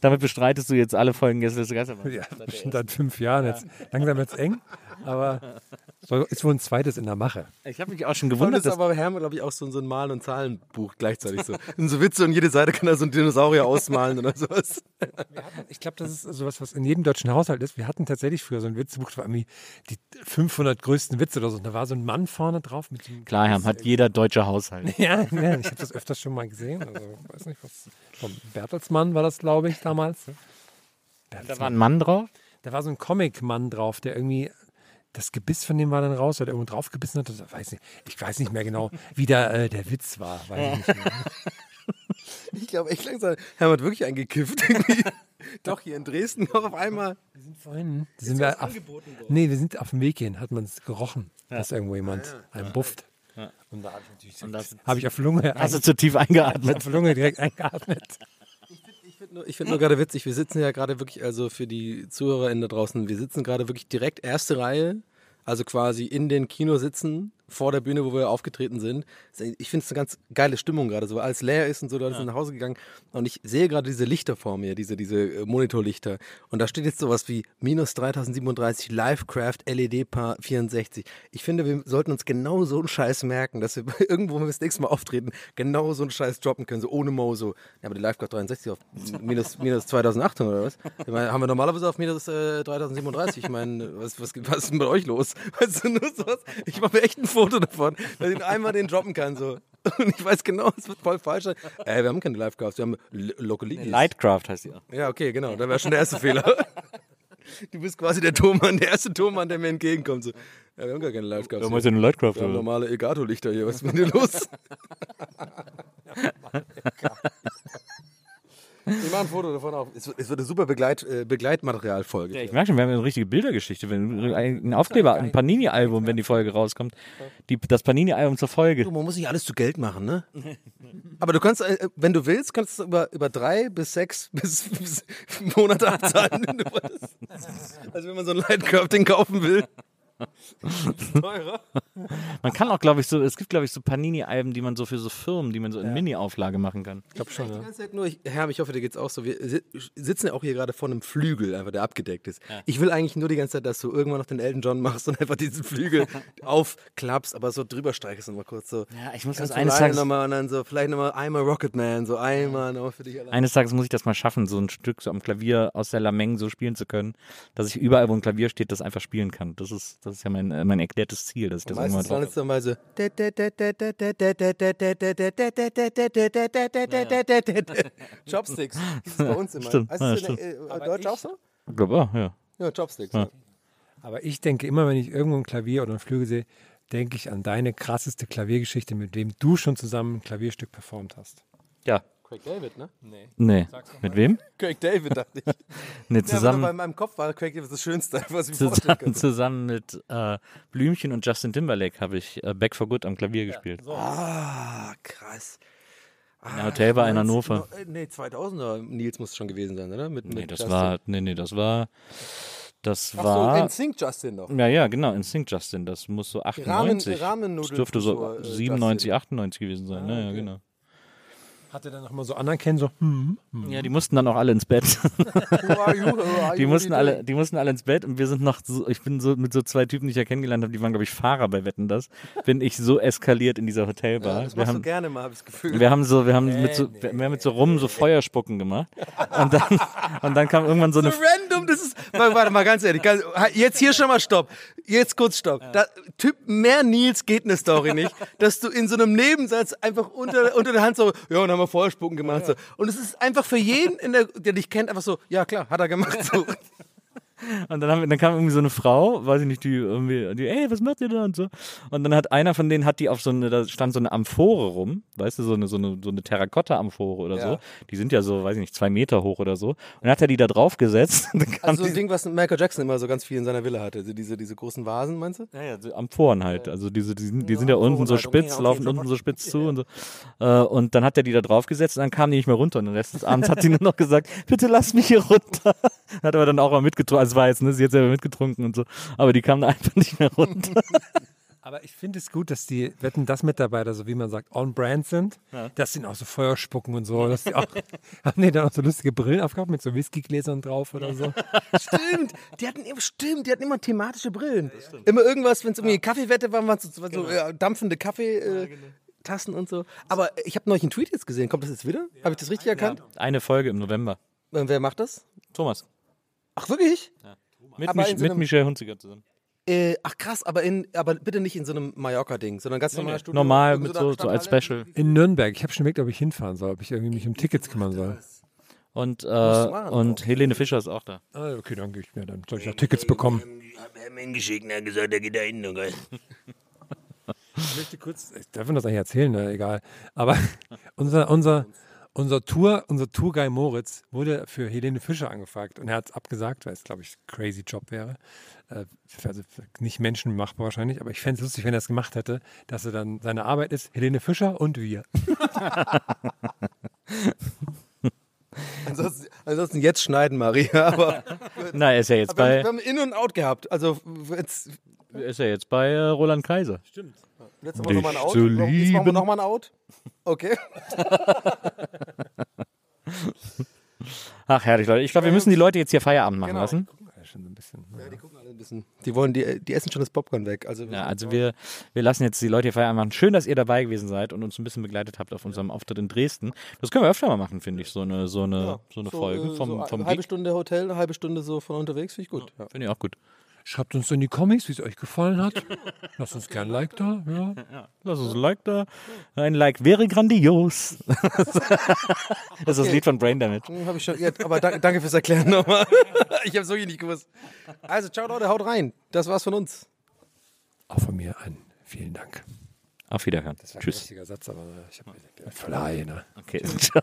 damit bestreitest du jetzt alle Folgen Gästeliste Geisterbahn. ja, bestimmt seit fünf Jahren jetzt. Langsam es eng, aber so ist wohl ein zweites in der Mache. Ich habe mich auch schon Und gewundert, das ist dass aber Hermann, glaube ich, auch so, so ein Malen- und Zahlenbuch gleichzeitig so. Und so Witze und jede Seite kann da so ein Dinosaurier ausmalen oder sowas. Ich glaube, das ist sowas, was in jedem deutschen Haushalt ist. Wir hatten tatsächlich früher so ein Witzebuch, das war irgendwie die 500 größten Witze oder so. Und da war so ein Mann vorne drauf mit so einem klar, Herr, hat jeder deutsche Haushalt. Ja, ja ich habe das öfters schon mal gesehen. Also, weiß nicht, was. Vom Bertelsmann war das, glaube ich, damals. Da war ein Mann drauf. Da war so ein Comic-Mann drauf, der irgendwie. Das Gebiss von dem war dann raus, weil der irgendwo drauf gebissen hat. Das weiß nicht, ich weiß nicht mehr genau, wie der, äh, der Witz war. Weiß ich nicht mehr. Ich glaube echt langsam, hat wirklich eingekifft. Doch, hier in Dresden noch auf einmal. Vorhin sind wir auf, nee, wir sind auf dem Weg hin, hat man es gerochen, dass irgendwo jemand einen bufft. Und da habe ich natürlich habe ich auf Lunge, Hast du zu tief eingeatmet? auf Lunge direkt eingeatmet. Ich finde nur, find nur gerade witzig, wir sitzen ja gerade wirklich, also für die ZuhörerInnen da draußen, wir sitzen gerade wirklich direkt erste Reihe, also quasi in den Kinositzen vor der Bühne, wo wir aufgetreten sind. Ich finde es eine ganz geile Stimmung gerade, so weil alles leer ist und so, da sind nach Hause gegangen und ich sehe gerade diese Lichter vor mir, diese, diese äh, Monitorlichter und da steht jetzt sowas wie minus 3037 Livecraft LED Paar 64. Ich finde, wir sollten uns genau so einen Scheiß merken, dass wir irgendwo, wenn wir das nächste Mal auftreten, genau so einen Scheiß droppen können, so ohne Mo, so, ja, aber die Livecraft 63 auf minus, minus 2800 oder was? Ich meine, haben wir normalerweise auf minus äh, 3037. Ich meine, was, was, was ist denn bei euch los? Weißt du, nur sowas? Ich mache mir echt ein Foto davon, dass ich einmal den droppen kann, so. Und ich weiß genau, es wird voll falsch sein. Äh, wir haben keine Livecrafts, wir haben Localities. Lightcraft heißt die auch. Ja, okay, genau. Da wäre schon der erste Fehler. Du bist quasi der Thomann, der erste Thomann, der mir entgegenkommt. So, ja, wir haben gar keine Livecraft. Ja, meinst du eine Lightcraft, Wir haben oder? normale Elgato-Lichter hier. Was ist mit dir los? Ich mache ein Foto davon auf. Es wird, es wird eine super Begleit, äh, Begleitmaterialfolge. Ja, ich merke schon, wir haben eine richtige Bildergeschichte. Wenn, ein Aufkleber, ein Panini-Album, wenn die Folge rauskommt. Die, das Panini-Album zur Folge. Du, man muss nicht alles zu Geld machen, ne? Aber du kannst, äh, wenn du willst, kannst du über, über drei bis sechs bis, bis Monate abzahlen, wenn du willst. Also wenn man so ein Lightcraft-Ding kaufen will. Teurer. Man kann auch, glaube ich, so, es gibt, glaube ich, so Panini-Alben, die man so für so Firmen, die man so in Mini-Auflage machen kann. Ich glaube schon. Die ganze Zeit nur, ich, Herr, ich hoffe, dir geht's auch so. Wir si- sitzen ja auch hier gerade vor einem Flügel, einfach der abgedeckt ist. Ich will eigentlich nur die ganze Zeit, dass du irgendwann noch den Elton John machst und einfach diesen Flügel aufklappst, aber so drüber streichst und mal kurz so. Ja, ich muss das eines Tages, nochmal und dann so, vielleicht nochmal I'm a Rocket Man, so einmal nochmal für dich allein. eines Tages muss ich das mal schaffen, so ein Stück so am Klavier aus der Lameng so spielen zu können, dass ich überall, wo ein Klavier steht, das einfach spielen kann. Das ist, das ist ja mein, äh, mein erklärtes Ziel, dass ich das irgendwann Meistens drauf es dann mal so. Chopsticks. Das ist bei uns immer. Stimmt, Heißt ja, das in äh, Deutsch auch so? Ich glaube auch, ja. Ja, Chopsticks. Ja. Ja. Aber ich denke immer, wenn ich irgendwo ein Klavier oder ein Flügel sehe, denke ich an deine krasseste Klaviergeschichte, mit dem du schon zusammen ein Klavierstück performt hast. Ja. Craig David, ne? Nee. Mit wem? Craig David, dachte ich. Nee, Ja, zusammen, bei meinem Kopf war Craig David das Schönste, was ich zusammen, zusammen mit äh, Blümchen und Justin Timberlake habe ich äh, Back for Good am Klavier gespielt. Ah, krass. Ah, der Hotelbar in 90 Hannover. äh, Nee, 2000er Nils muss es schon gewesen sein, oder? Mit, Nee, mit das Justin. war, nee, nee, das war, das Ach war, so, NSYNC Justin noch. ja, ja, genau, in Sync Justin, das muss so 98, Ramen- das dürfte so Rahmennudelfutur, äh, 97, Justin. 98 gewesen sein, ne, ja, okay. genau. Hat er dann nochmal so anerkennen, so, hm, hm. Ja, die mussten dann auch alle ins Bett. Die mussten alle, die mussten alle ins Bett und wir sind noch so, ich bin so mit so zwei Typen, die ich ja kennengelernt habe, die waren, glaube ich, Fahrer bei Wetten das, bin ich so eskaliert in dieser Hotelbar. doing? Das wir machst du haben, gerne mal, habe ich das Gefühl. wir haben so, wir haben mit so, wir haben mit so rum so Feuerspucken gemacht und dann, und dann kam irgendwann so eine, so random, das ist. Warte, warte mal, ganz ehrlich. Ganz, jetzt hier schon mal Stopp. Jetzt kurz Stopp. Da, typ, mehr Nils geht eine Story nicht, dass du in so einem Nebensatz einfach unter, unter der Hand so, ja, und haben wir Feuerspucken gemacht. So. Und es ist einfach für jeden, in der, der dich kennt, einfach so, ja klar, hat er gemacht. So. Und dann, haben dann kam irgendwie so eine Frau, weiß ich nicht, die irgendwie, die, ey, was macht ihr da und so. Und dann hat einer von denen, hat die auf so eine, da stand so eine Amphore rum, weißt du, so eine, so eine, so eine Terrakotta-Amphore oder Ja. so. Die sind ja so, weiß ich nicht, zwei Meter hoch oder so. Und dann hat er die da drauf gesetzt. Also so ein Ding, was Michael Jackson immer so ganz viel in seiner Villa hatte. Also diese, diese großen Vasen, meinst du? ja, ja, so Amphoren halt. Also diese, die sind, die Ja, sind ja unten Amphoren so halt. Okay, spitz, okay, laufen schon unten so spitz zu und so. Äh, und dann hat er die da drauf gesetzt und dann kam die nicht mehr runter. Und des Abends hat sie nur noch gesagt, bitte lass mich hier runter. Hat aber dann auch mal mitgetrunken. Also war jetzt, ne, sie hat selber mitgetrunken und so. Aber die kam da einfach nicht mehr runter. Aber ich finde es gut, dass die Wetten, das Mitarbeiter, so wie man sagt, on brand sind, dass sie auch so Feuer spucken und so. Dass die auch, haben die dann auch so lustige Brillen aufgehabt mit so Whiskygläsern drauf oder so? Stimmt, die hatten immer, stimmt, die hatten immer thematische Brillen. Immer irgendwas, wenn es irgendwie Kaffeewette war, waren es so, so ja, dampfende Kaffeetassen äh, Tassen und so. Aber ich habe neulich einen Tweet jetzt gesehen. Kommt das jetzt wieder? Habe ich das richtig erkannt? Eine Folge im November. Äh, Wer macht das? Thomas. Ach, wirklich? Mit, Aber Mich, so mit Michelle Hunziger zusammen. Äh, ach krass, aber, in, aber bitte nicht in so einem Mallorca-Ding, sondern ganz normal Studio. Normal, mit so, so als. Special. In Nürnberg. Ich habe schon überlegt, ob ich hinfahren soll, ob ich irgendwie mich um Tickets kümmern soll. Und, äh, und Helene Fischer ist auch da. Ah, okay, dann gehe ich mir, dann soll ich ja Tickets bekommen. Er hat mir hingeschickt und hat gesagt, er geht da hin. Okay? Ich möchte kurz, ich darf das eigentlich erzählen, ne? egal. Aber unser, unser, unser Tour, unser Tourguy Moritz wurde für Helene Fischer angefragt und er hat es abgesagt, weil es, glaube ich, ein crazy Job wäre. Äh, also nicht menschenmachbar wahrscheinlich, aber ich fände es lustig, wenn er es gemacht hätte, dass er dann seine Arbeit ist, Helene Fischer und wir. Ansonsten, ansonsten jetzt schneiden, Maria. Aber Na, er ist ja jetzt wir, haben, bei, wir haben In- und Out gehabt. Also jetzt, er ist ja jetzt bei äh, Roland Kaiser. jetzt haben wir nochmal ein Out. Jetzt machen wir nochmal ein Out. Okay. Ach, herrlich, Leute. Ich glaube, wir müssen die Leute jetzt hier Feierabend machen Genau. lassen. Ja, schon so ein bisschen. Ja, die gucken alle ein bisschen. Die wollen, die, die essen schon das Popcorn weg. Also, Ja, also wir, wir lassen jetzt die Leute hier Feierabend machen. Schön, dass ihr dabei gewesen seid und uns ein bisschen begleitet habt auf unserem Auftritt in Dresden. Das können wir öfter mal machen, finde ich, so eine, so eine, so eine Folge äh, vom, so vom eine halbe. Stunde Hotel, eine halbe Stunde so von unterwegs, finde ich gut. Ja. Finde ich auch gut. Schreibt uns in die Comics, wie es euch gefallen hat. Lasst uns gern ein Like da. Ja. Lass uns ein Like da. Ein Like wäre grandios. das ist das Lied von Brain Damage. Hm, Hab ich schon. Ja, aber danke, danke fürs Erklären nochmal. ich habe es wirklich nicht gewusst. Also, ciao Leute, haut rein. Das war's von uns. Auch von mir ein vielen Dank. Auf Wiederhören. Das war ein Tschüss. lustiger Satz, aber ich hab- ich bin voller Haie, ne? Okay. Ciao.